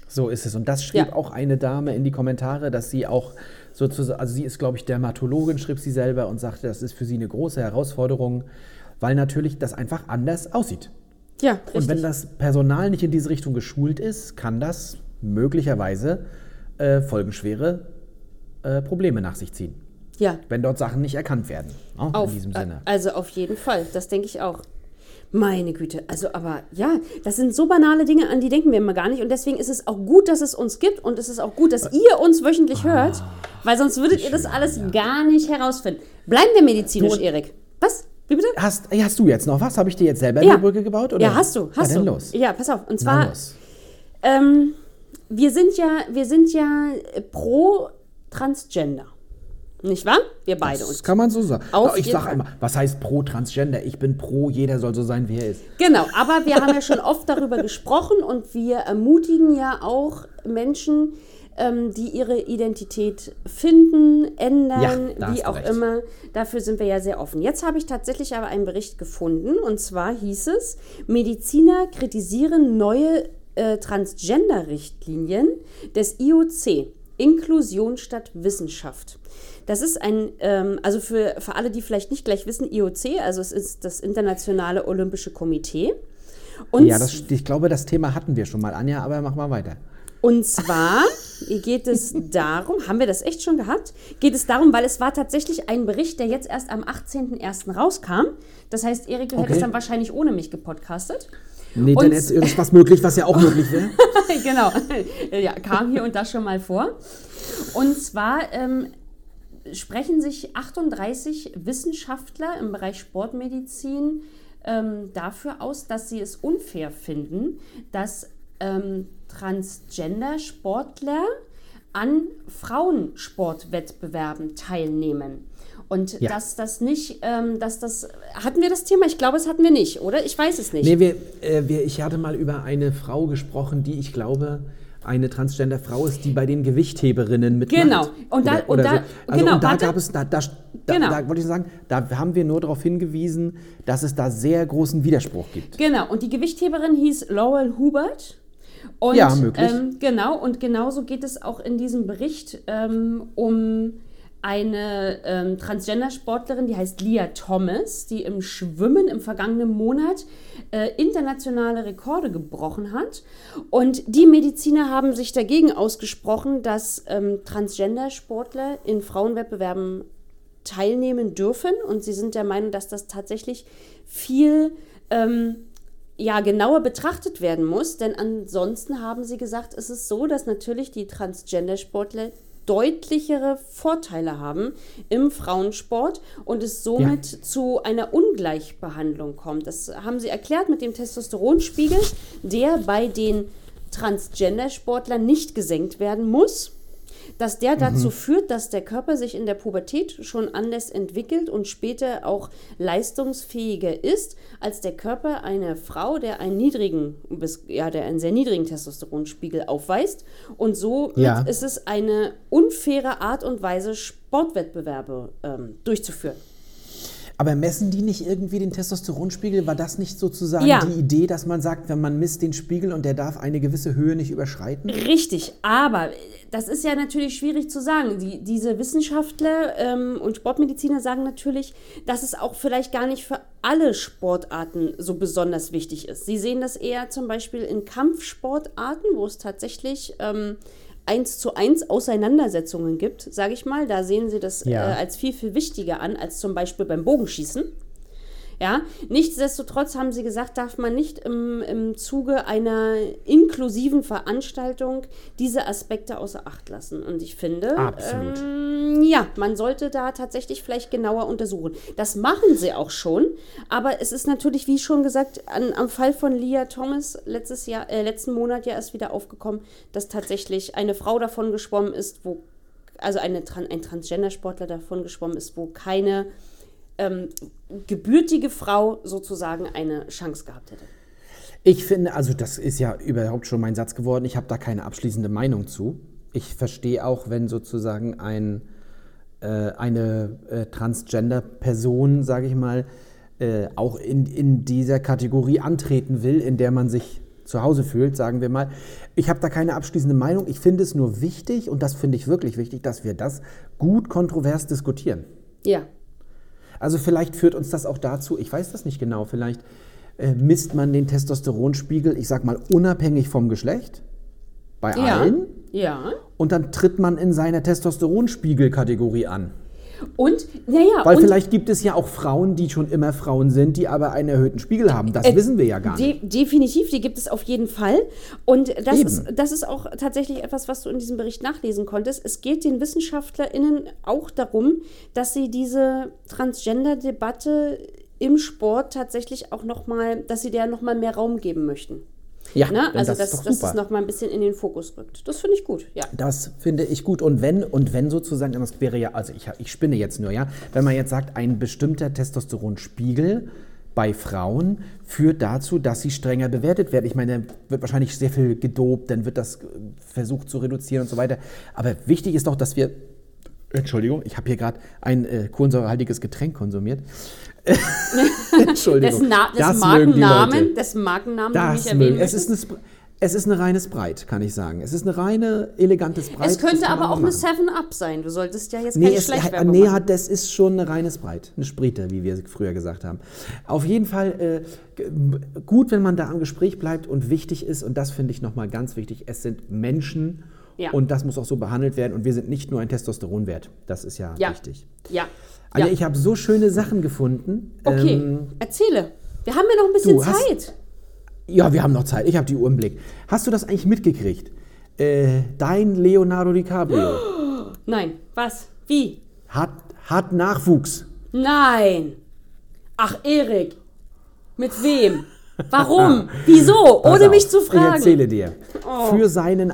So ist es. Und das schrieb Ja. auch eine Dame in die Kommentare, dass sie auch sozusagen, also sie ist, glaube ich, Dermatologin, schrieb sie selber und sagte, das ist für sie eine große Herausforderung, weil natürlich das einfach anders aussieht. Ja, Und richtig. wenn das Personal nicht in diese Richtung geschult ist, kann das möglicherweise äh, folgenschwere äh, Probleme nach sich ziehen, ja, wenn dort Sachen nicht erkannt werden. Auch auf, in diesem äh, Sinne. Also auf jeden Fall, das denke ich auch. Meine Güte, also aber ja, das sind so banale Dinge, an die denken wir immer gar nicht. Und deswegen ist es auch gut, dass es uns gibt und es ist auch gut, dass ihr uns wöchentlich hört, weil sonst würdet ihr das alles gar nicht herausfinden. Bleiben wir medizinisch, Erik. Was? Wie bitte? Hast, hast du jetzt noch was? Habe ich dir jetzt selber Ja. eine Brücke gebaut? Oder? Ja, hast du, hast Na, du. los. Ja, pass auf. Und zwar, ähm, wir sind ja, wir sind ja äh, pro Transgender. Nicht wahr? Wir beide. Das Und kann man so sagen. Auf ich sage immer, was heißt pro Transgender? Ich bin pro, jeder soll so sein, wie er ist. Genau, aber wir haben ja schon oft darüber gesprochen und wir ermutigen ja auch Menschen, ähm, die ihre Identität finden, ändern, Ja, wie auch recht. immer. Dafür sind wir ja sehr offen. Jetzt habe ich tatsächlich aber einen Bericht gefunden und zwar hieß es, Mediziner kritisieren neue äh, Transgender-Richtlinien des IOC. Inklusion statt Wissenschaft. Das ist ein, ähm, also für, für alle, die vielleicht nicht gleich wissen, IOC, also es ist das Internationale Olympische Komitee. Und, Ja, das, ich glaube, das Thema hatten wir schon mal, Anja, aber mach mal weiter. Und zwar geht es darum, haben wir das echt schon gehabt? Geht es darum, weil es war tatsächlich ein Bericht, der jetzt erst am 18.01. rauskam. Das heißt, Erik, du hättest Okay. dann wahrscheinlich ohne mich gepodcastet. Nee, Und- dann ist irgendwas möglich, was ja auch möglich wäre. genau, ja, kam hier und da schon mal vor. Und zwar ähm, sprechen sich 38 Wissenschaftler im Bereich Sportmedizin ähm, dafür aus, dass sie es unfair finden, dass ähm, Transgender-Sportler an Frauensportwettbewerben teilnehmen. Und Ja. dass das nicht, ähm, dass das, hatten wir das Thema? Ich glaube, es hatten wir nicht, oder? Ich weiß es nicht. Nee, wir, äh, wir, ich hatte mal über eine Frau gesprochen, die ich glaube eine Transgender-Frau ist, die bei den Gewichtheberinnen mitmacht. Genau. Und da- und da- so. also, genau, und da warte. gab es, da, da, da, Genau. da wollte ich sagen, da haben wir nur darauf hingewiesen, dass es da sehr großen Widerspruch gibt. Genau, und die Gewichtheberin hieß Laurel Hubert. Und, Ja, möglich. Ähm, genau, und genauso geht es auch in diesem Bericht ähm, um eine ähm, Transgender-Sportlerin, die heißt Lia Thomas, die im Schwimmen im vergangenen Monat äh, internationale Rekorde gebrochen hat. Und die Mediziner haben sich dagegen ausgesprochen, dass ähm, Transgender-Sportler in Frauenwettbewerben teilnehmen dürfen. Und sie sind der Meinung, dass das tatsächlich viel ähm, ja, genauer betrachtet werden muss. Denn ansonsten haben sie gesagt, es ist so, dass natürlich die Transgender-Sportler deutlichere Vorteile haben im Frauensport und es somit zu einer Ungleichbehandlung kommt. Das haben sie erklärt mit dem Testosteronspiegel, der bei den Transgender-Sportlern nicht gesenkt werden muss dass der dazu führt, dass der Körper sich in der Pubertät schon anders entwickelt und später auch leistungsfähiger ist als der Körper einer Frau, der einen niedrigen, bis, ja, der einen sehr niedrigen Testosteronspiegel aufweist. Und so Ja. ist es eine unfaire Art und Weise, Sportwettbewerbe ähm, durchzuführen. Aber messen die nicht irgendwie den Testosteronspiegel? War das nicht sozusagen Ja. die Idee, dass man sagt, wenn man misst den Spiegel und der darf eine gewisse Höhe nicht überschreiten? Richtig, aber das ist ja natürlich schwierig zu sagen. Die, diese Wissenschaftler ähm, und Sportmediziner sagen natürlich, dass es auch vielleicht gar nicht für alle Sportarten so besonders wichtig ist. Sie sehen das eher zum Beispiel in Kampfsportarten, wo es tatsächlich ähm, eins zu eins Auseinandersetzungen gibt, sage ich mal. Da sehen sie das Ja. äh, als viel, viel wichtiger an, als zum Beispiel beim Bogenschießen. Ja, nichtsdestotrotz haben sie gesagt, darf man nicht im, im Zuge einer inklusiven Veranstaltung diese Aspekte außer Acht lassen. Und ich finde, Absolut. Ähm, ja, man sollte da tatsächlich vielleicht genauer untersuchen. Das machen sie auch schon, aber es ist natürlich, wie schon gesagt, an, am Fall von Leah Thomas letztes Jahr, äh, letzten Monat ja erst wieder aufgekommen, dass tatsächlich eine Frau davon geschwommen ist, wo also eine, ein Transgender-Sportler davon geschwommen ist, wo keine ähm, gebürtige Frau sozusagen eine Chance gehabt hätte. Ich finde, also das ist ja überhaupt schon mein Satz geworden, ich habe da keine abschließende Meinung zu. Ich verstehe auch, wenn sozusagen ein, äh, eine äh, Transgender-Person, sage ich mal, äh, auch in, in dieser Kategorie antreten will, in der man sich zu Hause fühlt, sagen wir mal. Ich habe da keine abschließende Meinung. Ich finde es nur wichtig, und das finde ich wirklich wichtig, dass wir das gut kontrovers diskutieren. Ja, Also vielleicht führt uns das auch dazu, ich weiß das nicht genau, vielleicht äh, misst man den Testosteronspiegel, ich sag mal, unabhängig vom Geschlecht, bei ja, allen, ja. und dann tritt man in seiner Testosteronspiegelkategorie an. Und, naja, Weil und vielleicht gibt es ja auch Frauen, die schon immer Frauen sind, die aber einen erhöhten Spiegel haben. Das Äh, wissen wir ja gar nicht. De definitiv, die gibt es auf jeden Fall. Und das Eben. ist, das ist auch tatsächlich etwas, was du in diesem Bericht nachlesen konntest. Es geht den WissenschaftlerInnen auch darum, dass sie diese Transgender-Debatte im Sport tatsächlich auch nochmal, dass sie der nochmal mehr Raum geben möchten. Ja, Ne? Also, das dass, ist dass es nochmal ein bisschen in den Fokus rückt. Das finde ich gut, ja. Das finde ich gut. Und wenn, und wenn sozusagen, das wäre ja, also ich, ich spinne jetzt nur, ja, wenn man jetzt sagt, ein bestimmter Testosteronspiegel bei Frauen führt dazu, dass sie strenger bewertet werden. Ich meine, wird wahrscheinlich sehr viel gedopt, dann wird das äh, versucht zu reduzieren und so weiter. Aber wichtig ist doch, dass wir, Entschuldigung, ich habe hier gerade ein äh, kohlensäurehaltiges Getränk konsumiert. Entschuldigung. Dessen, Na Das die Markennamen, dessen Markennamen, den Das ich erwähnen. Es ist, eine, es ist eine reine Sprite, kann ich sagen. Es ist eine reine, elegante Sprite. Es könnte aber auch mal eine machen. 7-Up sein. Du solltest ja jetzt Nee, keine es, Schleichwerbung nee machen. das ist schon eine reine Sprite. Eine Sprite, wie wir früher gesagt haben. Auf jeden Fall äh, gut, wenn man da am Gespräch bleibt und wichtig ist, und das finde ich nochmal ganz wichtig, es sind Menschen Ja. und das muss auch so behandelt werden und wir sind nicht nur ein Testosteronwert. Das ist ja, Ja. wichtig. Ja. Also ja. ich habe so schöne Sachen gefunden. Okay, Ähm, erzähle. Wir haben ja noch ein bisschen hast- Zeit. ja, wir haben noch Zeit. Ich habe die Uhr im Blick. Hast du das eigentlich mitgekriegt? Äh, dein Leonardo DiCaprio. Nein, was? Wie? Hat, hat Nachwuchs. Nein. Ach, Erik. Mit wem? Warum? Wieso? Pass Ohne auf, mich zu Ich fragen. erzähle dir. Oh. Für, seinen,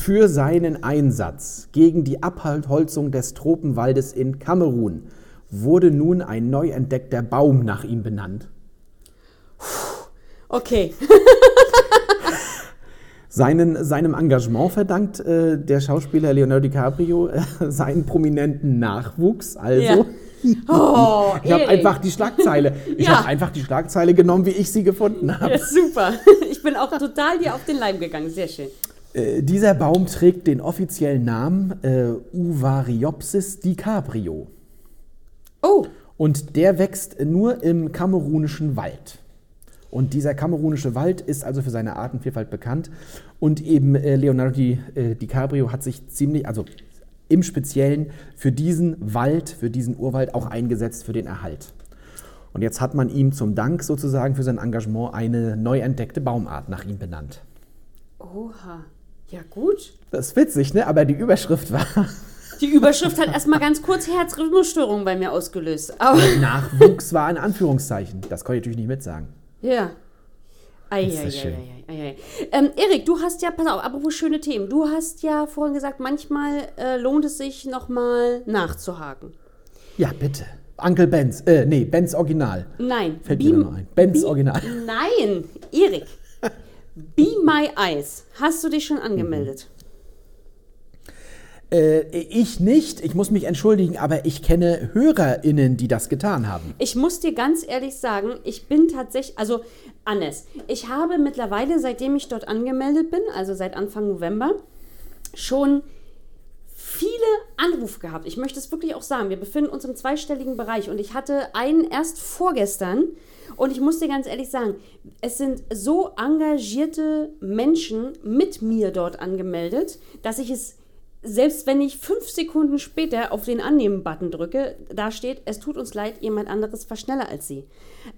für seinen Einsatz gegen die Abholzung des Tropenwaldes in Kamerun wurde nun ein neu entdeckter Baum nach ihm benannt. Okay. Seinen, seinem Engagement verdankt äh, der Schauspieler Leonardo DiCaprio äh, seinen prominenten Nachwuchs. Also, Ja. Oh, ich habe einfach die Schlagzeile. Ich Ja. habe einfach die Schlagzeile genommen, wie ich sie gefunden habe. Ja, super. Ich bin auch total dir auf den Leim gegangen. Sehr schön. Äh, dieser Baum trägt den offiziellen Namen äh, Uvariopsis dicaprio. Oh, Und der wächst nur im kamerunischen Wald. Und dieser kamerunische Wald ist also für seine Artenvielfalt bekannt. Und eben äh, Leonardo Di, äh, DiCaprio hat sich ziemlich, also im Speziellen für diesen Wald, für diesen Urwald auch eingesetzt für den Erhalt. Und jetzt hat man ihm zum Dank sozusagen für sein Engagement eine neu entdeckte Baumart nach ihm benannt. oha. Ja, gut. Das ist witzig, ne? Aber die Überschrift war Die Überschrift hat erstmal ganz kurz Herzrhythmusstörungen bei mir ausgelöst. Aber Nachwuchs war in Anführungszeichen. Das konnte ich natürlich nicht mitsagen. ja. Ei, Ist ei, ei, ei, ei, ei. Ähm, Erik, du hast ja, pass auf, apropos schöne Themen. Du hast ja vorhin gesagt, manchmal äh, lohnt es sich nochmal nachzuhaken. Ja, bitte. Uncle Benz. Äh, nee, Benz Original. Nein. Fällt mir noch ein. Benz Original. Nein, Erik. Be My Eyes. Hast du dich schon angemeldet? Äh, ich nicht. Ich muss mich entschuldigen, aber ich kenne HörerInnen, die das getan haben. Ich muss dir ganz ehrlich sagen, ich bin tatsächlich, also Annes, ich habe mittlerweile, seitdem ich dort angemeldet bin, also seit Anfang November, schon viele Anrufe gehabt. Ich möchte es wirklich auch sagen, wir befinden uns im zweistelligen Bereich und ich hatte einen erst vorgestern und ich muss dir ganz ehrlich sagen, es sind so engagierte Menschen mit mir dort angemeldet, dass ich es selbst wenn ich fünf Sekunden später auf den Annehmen-Button drücke, da steht, es tut uns leid, jemand anderes war schneller als Sie.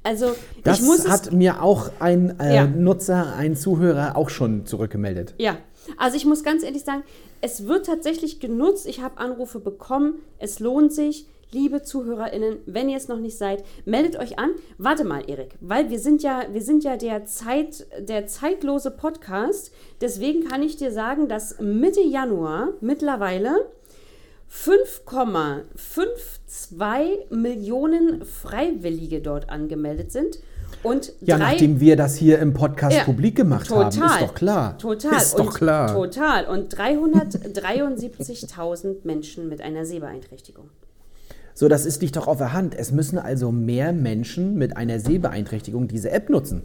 Also Das ich muss es hat mir auch ein äh, Ja. Nutzer, ein Zuhörer auch schon zurückgemeldet. Ja, also ich muss ganz ehrlich sagen, es wird tatsächlich genutzt. Ich habe Anrufe bekommen. Es lohnt sich. Liebe ZuhörerInnen, wenn ihr es noch nicht seid, meldet euch an. Warte mal, Erik, weil wir sind ja, wir sind ja der, Zeit, der zeitlose Podcast. Deswegen kann ich dir sagen, dass Mitte Januar mittlerweile 5,52 Millionen Freiwillige dort angemeldet sind. Und Ja, drei, nachdem wir das hier im Podcast Ja, publik gemacht haben, ist doch klar. Total. Ist doch klar. Total. Und 373.000 Menschen mit einer Sehbeeinträchtigung. So, das ist nicht doch auf der Hand. Es müssen also mehr Menschen mit einer Sehbeeinträchtigung diese App nutzen.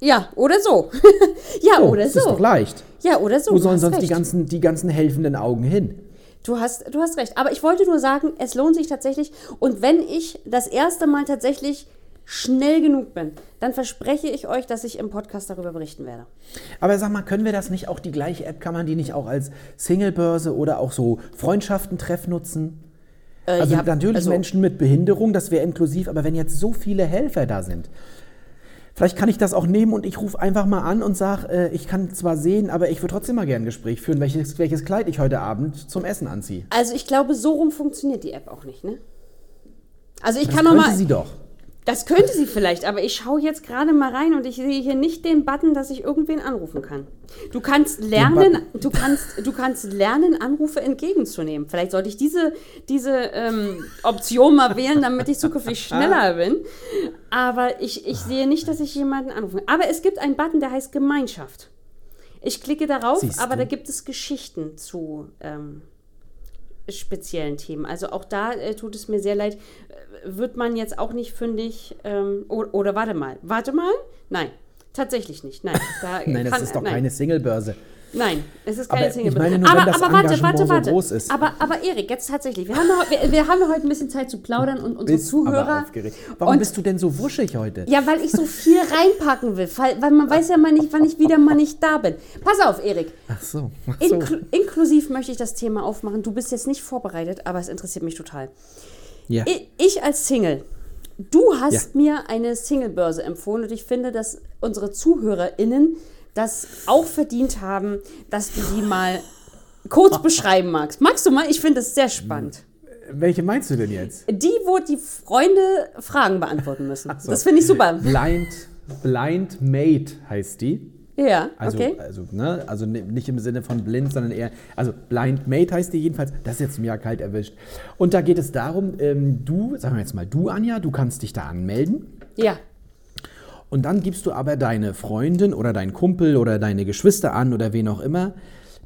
Ja, oder so. ja, So, oder das so. ist doch leicht. Ja, oder so. Wo sollen sonst die ganzen, die ganzen helfenden Augen hin? Du hast, du hast recht. Aber ich wollte nur sagen, es lohnt sich tatsächlich. Und wenn ich das erste Mal tatsächlich schnell genug bin, dann verspreche ich euch, dass ich im Podcast darüber berichten werde. Aber sag mal, können wir das nicht auch, die gleiche App, kann man die nicht auch als Singlebörse oder auch so Freundschaften-Treff nutzen? Äh, Also ja, natürlich also- Menschen mit Behinderung, das wäre inklusiv, aber wenn jetzt so viele Helfer da sind, vielleicht kann ich das auch nehmen und ich rufe einfach mal an und sage, äh, ich kann zwar sehen, aber ich würde trotzdem mal gerne ein Gespräch führen, welches, welches Kleid ich heute Abend zum Essen anziehe. Also ich glaube, so rum funktioniert die App auch nicht, ne? Also ich Das kann noch mal. sie doch. Das könnte sie vielleicht, aber ich schaue jetzt gerade mal rein und ich sehe hier nicht den Button, dass ich irgendwen anrufen kann. Du kannst lernen, du kannst, du kannst lernen, Anrufe entgegenzunehmen. Vielleicht sollte ich diese, diese ähm, Option mal wählen, damit ich zukünftig schneller bin. Aber ich, ich sehe nicht, dass ich jemanden anrufen kann. Aber es gibt einen Button, der heißt Gemeinschaft. Ich klicke darauf, Siehst aber du. da gibt es Geschichten zu ähm, speziellen Themen. Also auch da äh, tut es mir sehr leid. Äh, Wird man jetzt auch nicht fündig. Ähm, oder, oder warte mal. Warte mal? Nein. Tatsächlich nicht. Nein. Da Nein, das kann- ist doch nein. keine Singlebörse. Nein, es ist keine Aber Single. ich meine nur, aber, aber warte, warte, so warte. ist. Aber, aber Erik, jetzt tatsächlich. Wir haben, noch, wir, wir haben noch heute ein bisschen Zeit zu plaudern und unsere Bist Zuhörer. Warum und, bist du denn so wuschig heute? Ja, weil ich so viel reinpacken will. Weil, weil man weiß ja mal nicht, wann ich wieder mal nicht da bin. Pass auf, Erik. Ach so. Ach so. Inklu inklusiv möchte ich das Thema aufmachen. Du bist jetzt nicht vorbereitet, aber es interessiert mich total. Ja. Ich, ich als Single, du hast Ja. mir eine Singlebörse empfohlen und ich finde, dass unsere ZuhörerInnen das auch verdient haben, dass du die mal kurz beschreiben magst. Magst du mal? Ich finde das sehr spannend. Welche meinst du denn jetzt? Die, wo die Freunde Fragen beantworten müssen. Das finde ich super. Blind, Blind Mate heißt die. Ja, Also, okay. also, ne, also ni- nicht im Sinne von blind, sondern eher, also Blind Mate heißt die jedenfalls. Das ist jetzt mir kalt erwischt. Und da geht es darum, ähm, du, sagen wir jetzt mal du, Anja, du kannst dich da anmelden. Ja. Und dann gibst du aber deine Freundin oder deinen Kumpel oder deine Geschwister an oder wen auch immer,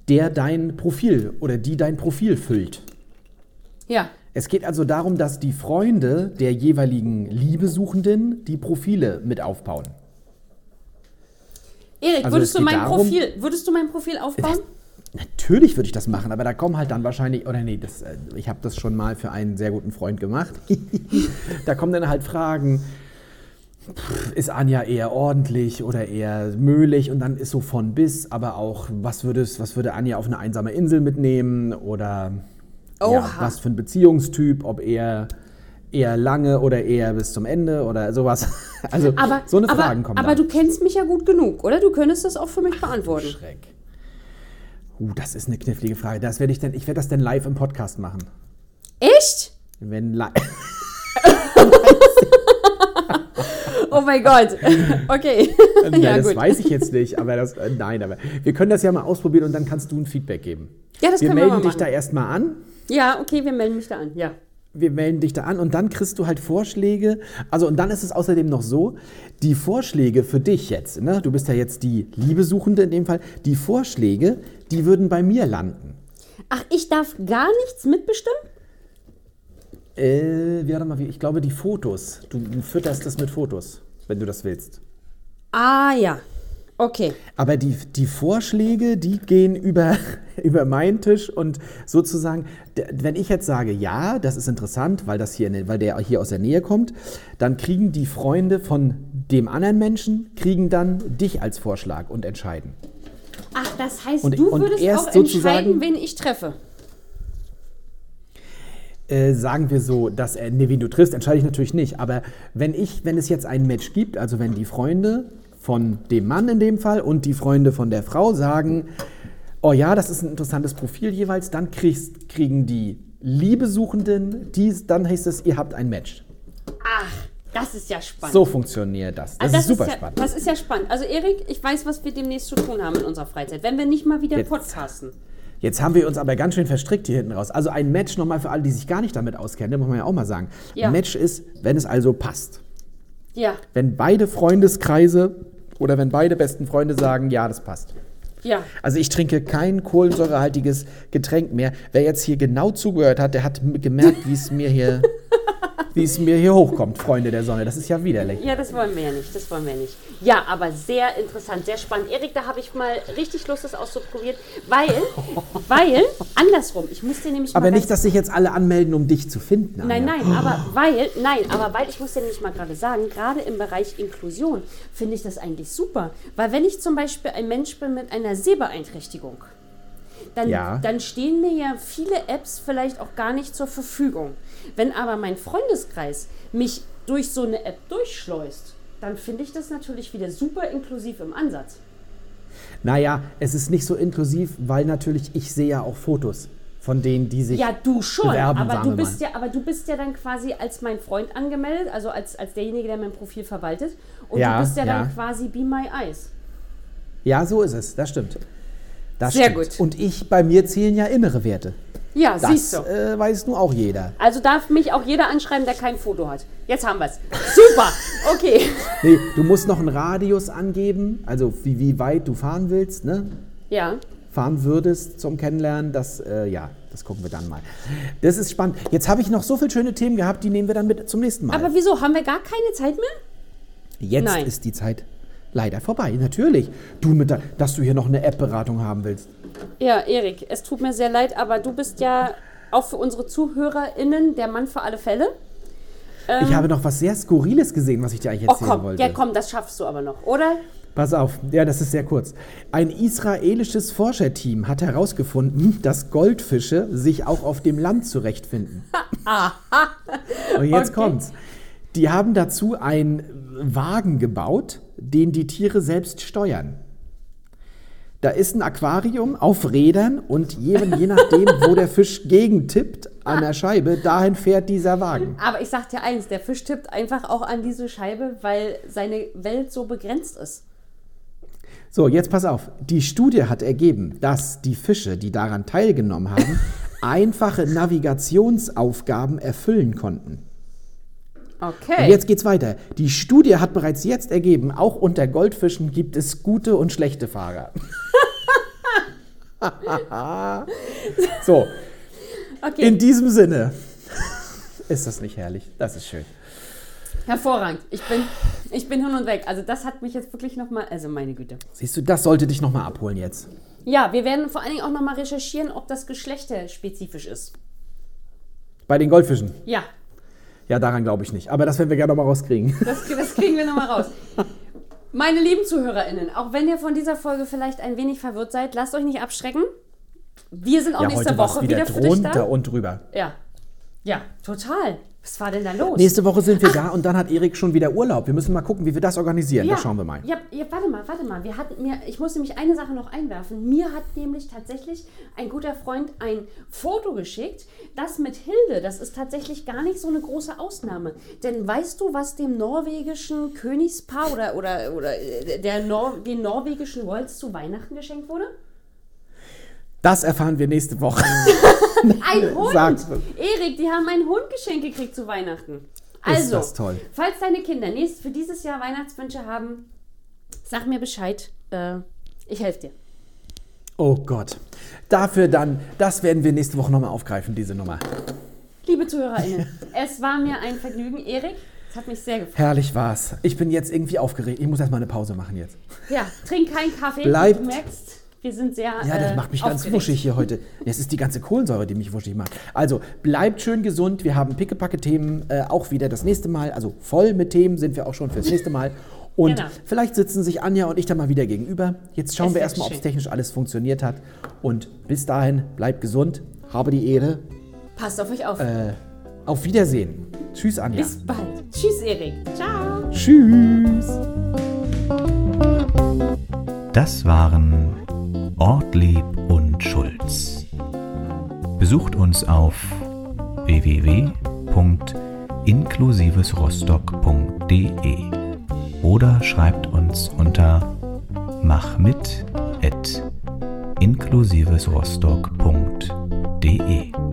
der dein Profil oder die dein Profil füllt. Ja. Es geht also darum, dass die Freunde der jeweiligen Liebesuchenden die Profile mit aufbauen. Erik, Also würdest es du mein darum- Profil, würdest du mein Profil aufbauen? Natürlich würde ich das machen, aber da kommen halt dann wahrscheinlich, oder nee, das, äh, ich habe das schon mal für einen sehr guten Freund gemacht. da kommen dann halt Fragen, ist Anja eher ordentlich oder eher möhlig und dann ist so von bis, aber auch, was, würdest, was würde Anja auf eine einsame Insel mitnehmen oder ja, was für ein Beziehungstyp, ob eher, eher lange oder eher bis zum Ende oder sowas. Also Aber, so eine aber, Fragen kommen aber dann. du kennst mich ja gut genug, oder? Du könntest das auch für mich beantworten. Schreck. Uh, das ist eine knifflige Frage. Das werde ich denn, ich werde das denn live im Podcast machen. Echt? Wenn li Oh mein Gott. Okay. nein, ja, das gut. weiß ich jetzt nicht, aber das, äh, nein, aber wir können das ja mal ausprobieren und dann kannst du ein Feedback geben. Ja, das wir können wir melden dich da erstmal an. Ja, okay, wir melden mich da an. Ja. Wir melden dich da an und dann kriegst du halt Vorschläge. Also und dann ist es außerdem noch so, die Vorschläge für dich jetzt, ne? du bist ja jetzt die Liebesuchende in dem Fall, die Vorschläge, die würden bei mir landen. Ach, ich darf gar nichts mitbestimmen? Äh, warte mal, ich glaube die Fotos. Du fütterst das mit Fotos, wenn du das willst. Ah, ja. Okay. Aber die, die Vorschläge, die gehen über, über meinen Tisch und sozusagen, wenn ich jetzt sage, ja, das ist interessant, weil, das hier weil der hier aus der Nähe kommt, dann kriegen die Freunde von dem anderen Menschen, kriegen dann dich als Vorschlag und entscheiden. Ach, das heißt, Und- du würdest auch entscheiden, wen ich treffe. Äh, sagen wir so, dass er, nee, wen du triffst, entscheide ich natürlich nicht. Aber wenn ich, wenn es jetzt ein Match gibt, also wenn die Freunde von dem Mann in dem Fall und die Freunde von der Frau sagen, oh ja, das ist ein interessantes Profil jeweils, dann kriegst, kriegen die Liebesuchenden, die, dann heißt es, ihr habt ein Match. Ach, das ist ja spannend. So funktioniert das. Das Also ist super ja, spannend. Das ist ja spannend. Also Erik, ich weiß, was wir demnächst zu tun haben in unserer Freizeit. Wenn wir nicht mal wieder Jetzt- podcasten. Jetzt haben wir uns aber ganz schön verstrickt hier hinten raus. Also ein Match nochmal für alle, die sich gar nicht damit auskennen, muss man ja auch mal sagen. Ja. Ein Match ist, wenn es also passt. Ja, Wenn beide Freundeskreise oder wenn beide besten Freunde sagen, ja, das passt. ja. Also ich trinke kein kohlensäurehaltiges Getränk mehr. Wer jetzt hier genau zugehört hat, der hat gemerkt, wie es mir hier, wie es mir hier hochkommt, Freunde der Sonne. Das ist ja widerlich. Ja, das wollen wir ja nicht, das wollen wir nicht. Ja, aber sehr interessant, sehr spannend. Erik, da habe ich mal richtig Lust, das auszuprobieren, weil, weil, andersrum, ich muss dir nämlich mal Aber nicht, dass sich jetzt alle anmelden, um dich zu finden. Nein, Anja. nein, aber weil, nein, aber weil, ich muss dir nämlich mal gerade sagen, gerade im Bereich Inklusion finde ich das eigentlich super. Weil wenn ich zum Beispiel ein Mensch bin mit einer Sehbeeinträchtigung, dann, Ja. dann stehen mir ja viele Apps vielleicht auch gar nicht zur Verfügung. Wenn aber mein Freundeskreis mich durch so eine App durchschleust, dann finde ich das natürlich wieder super inklusiv im Ansatz. Naja, es ist nicht so inklusiv, weil natürlich ich sehe ja auch Fotos von denen, die sich Ja, du schon, bewerben, aber du bist mal. ja, aber du bist ja dann quasi als mein Freund angemeldet, also als, als derjenige, der mein Profil verwaltet. Und Ja, du bist ja, ja. dann quasi Be My Eyes. Ja, so ist es, das stimmt. Das Sehr stimmt. gut. Und ich, bei mir zählen ja innere Werte. Ja, Das siehst du. äh, weiß nun auch jeder. Also darf mich auch jeder anschreiben, der kein Foto hat. Jetzt haben wir es. Super. Okay. Nee, du musst noch einen Radius angeben, also wie, wie weit du fahren willst, ne? Ja. fahren würdest zum Kennenlernen, das, äh, ja, das gucken wir dann mal. Das ist spannend. Jetzt habe ich noch so viele schöne Themen gehabt, die nehmen wir dann mit zum nächsten Mal. Aber wieso? Haben wir gar keine Zeit mehr? Jetzt nein. ist die Zeit leider vorbei, natürlich. Du mit, der, dass du hier noch eine App-Beratung haben willst. Ja, Erik, es tut mir sehr leid, aber du bist ja auch für unsere ZuhörerInnen der Mann für alle Fälle. ich habe noch was sehr Skurriles gesehen, was ich dir eigentlich Ähm. Oh erzählen komm, wollte. ja komm, das schaffst du aber noch, oder? Pass auf, ja, das ist sehr kurz. Ein israelisches Forscherteam hat herausgefunden, dass Goldfische sich auch auf dem Land zurechtfinden. Und jetzt Okay. kommt's. Die haben dazu einen Wagen gebaut, den die Tiere selbst steuern. Da ist ein Aquarium auf Rädern und je, je nachdem, wo der Fisch gegentippt an der Scheibe, dahin fährt dieser Wagen. Aber ich sag dir eins, der Fisch tippt einfach auch an diese Scheibe, weil seine Welt so begrenzt ist. So, jetzt pass auf. Die Studie hat ergeben, dass die Fische, die daran teilgenommen haben, einfache Navigationsaufgaben erfüllen konnten. Okay. Und jetzt geht's weiter. Die Studie hat bereits jetzt ergeben, auch unter Goldfischen gibt es gute und schlechte Fahrer. so, okay. in diesem Sinne. Ist das nicht herrlich? Das ist schön. Hervorragend. Ich bin, ich bin hin und weg. Also das hat mich jetzt wirklich nochmal, also meine Güte. Siehst du, das sollte dich nochmal abholen jetzt. Ja, wir werden vor allen Dingen auch nochmal recherchieren, ob das geschlechterspezifisch ist. Bei den Goldfischen. Ja, Ja, daran glaube ich nicht. Aber das werden wir gerne nochmal rauskriegen. das, das kriegen wir nochmal raus. Meine lieben ZuhörerInnen, auch wenn ihr von dieser Folge vielleicht ein wenig verwirrt seid, lasst euch nicht abschrecken. Wir sind auch ja, nächste Woche wieder wieder, für dich da. und drüber. Ja. Ja, total. Was war denn da los? Nächste Woche sind wir da und dann hat Erik schon wieder Urlaub. Wir müssen mal gucken, wie wir das organisieren. Ja, Das schauen wir mal. Ja, ja, warte mal, warte mal. Wir hatten mir, ich muss nämlich eine Sache noch einwerfen. Mir hat nämlich tatsächlich ein guter Freund ein Foto geschickt, das mit Hilde, das ist tatsächlich gar nicht so eine große Ausnahme. Denn weißt du, was dem norwegischen Königspaar oder, oder, oder äh, der Nor den norwegischen Royals zu Weihnachten geschenkt wurde? Das erfahren wir nächste Woche. Ein Hund! Sag's. Erik, die haben einen Hund geschenkt gekriegt zu Weihnachten. Also, falls deine Kinder nächst, für dieses Jahr Weihnachtswünsche haben, sag mir Bescheid. Äh, ich helfe dir. Oh Gott. Dafür dann, das werden wir nächste Woche nochmal aufgreifen, diese Nummer. Liebe ZuhörerInnen, es war mir ein Vergnügen. Erik, es hat mich sehr gefreut. Herrlich war's. Ich bin jetzt irgendwie aufgeregt. Ich muss erstmal eine Pause machen jetzt. Ja, trink keinen Kaffee. Bleibt- Du merkst, wir sind sehr. Ja, das äh, macht mich ganz aufgeregt. wuschig hier heute. Es ist die ganze Kohlensäure, die mich wuschig macht. Also, bleibt schön gesund. Wir haben pickepacke Themen äh, auch wieder das nächste Mal. Also, voll mit Themen sind wir auch schon fürs nächste Mal. Und Genau. vielleicht sitzen sich Anja und ich dann mal wieder gegenüber. Jetzt schauen Es wir erstmal, ob es technisch alles funktioniert hat. Und bis dahin, bleibt gesund. Habe die Ehre. Passt auf euch auf. Äh, auf Wiedersehen. Tschüss, Anja. Bis bald. Tschüss, Erik. Ciao. Tschüss. Das waren Ortlieb und Schulz. Besucht uns auf www.inklusivesrostock.de oder schreibt uns unter machmit@inklusivesrostock.de.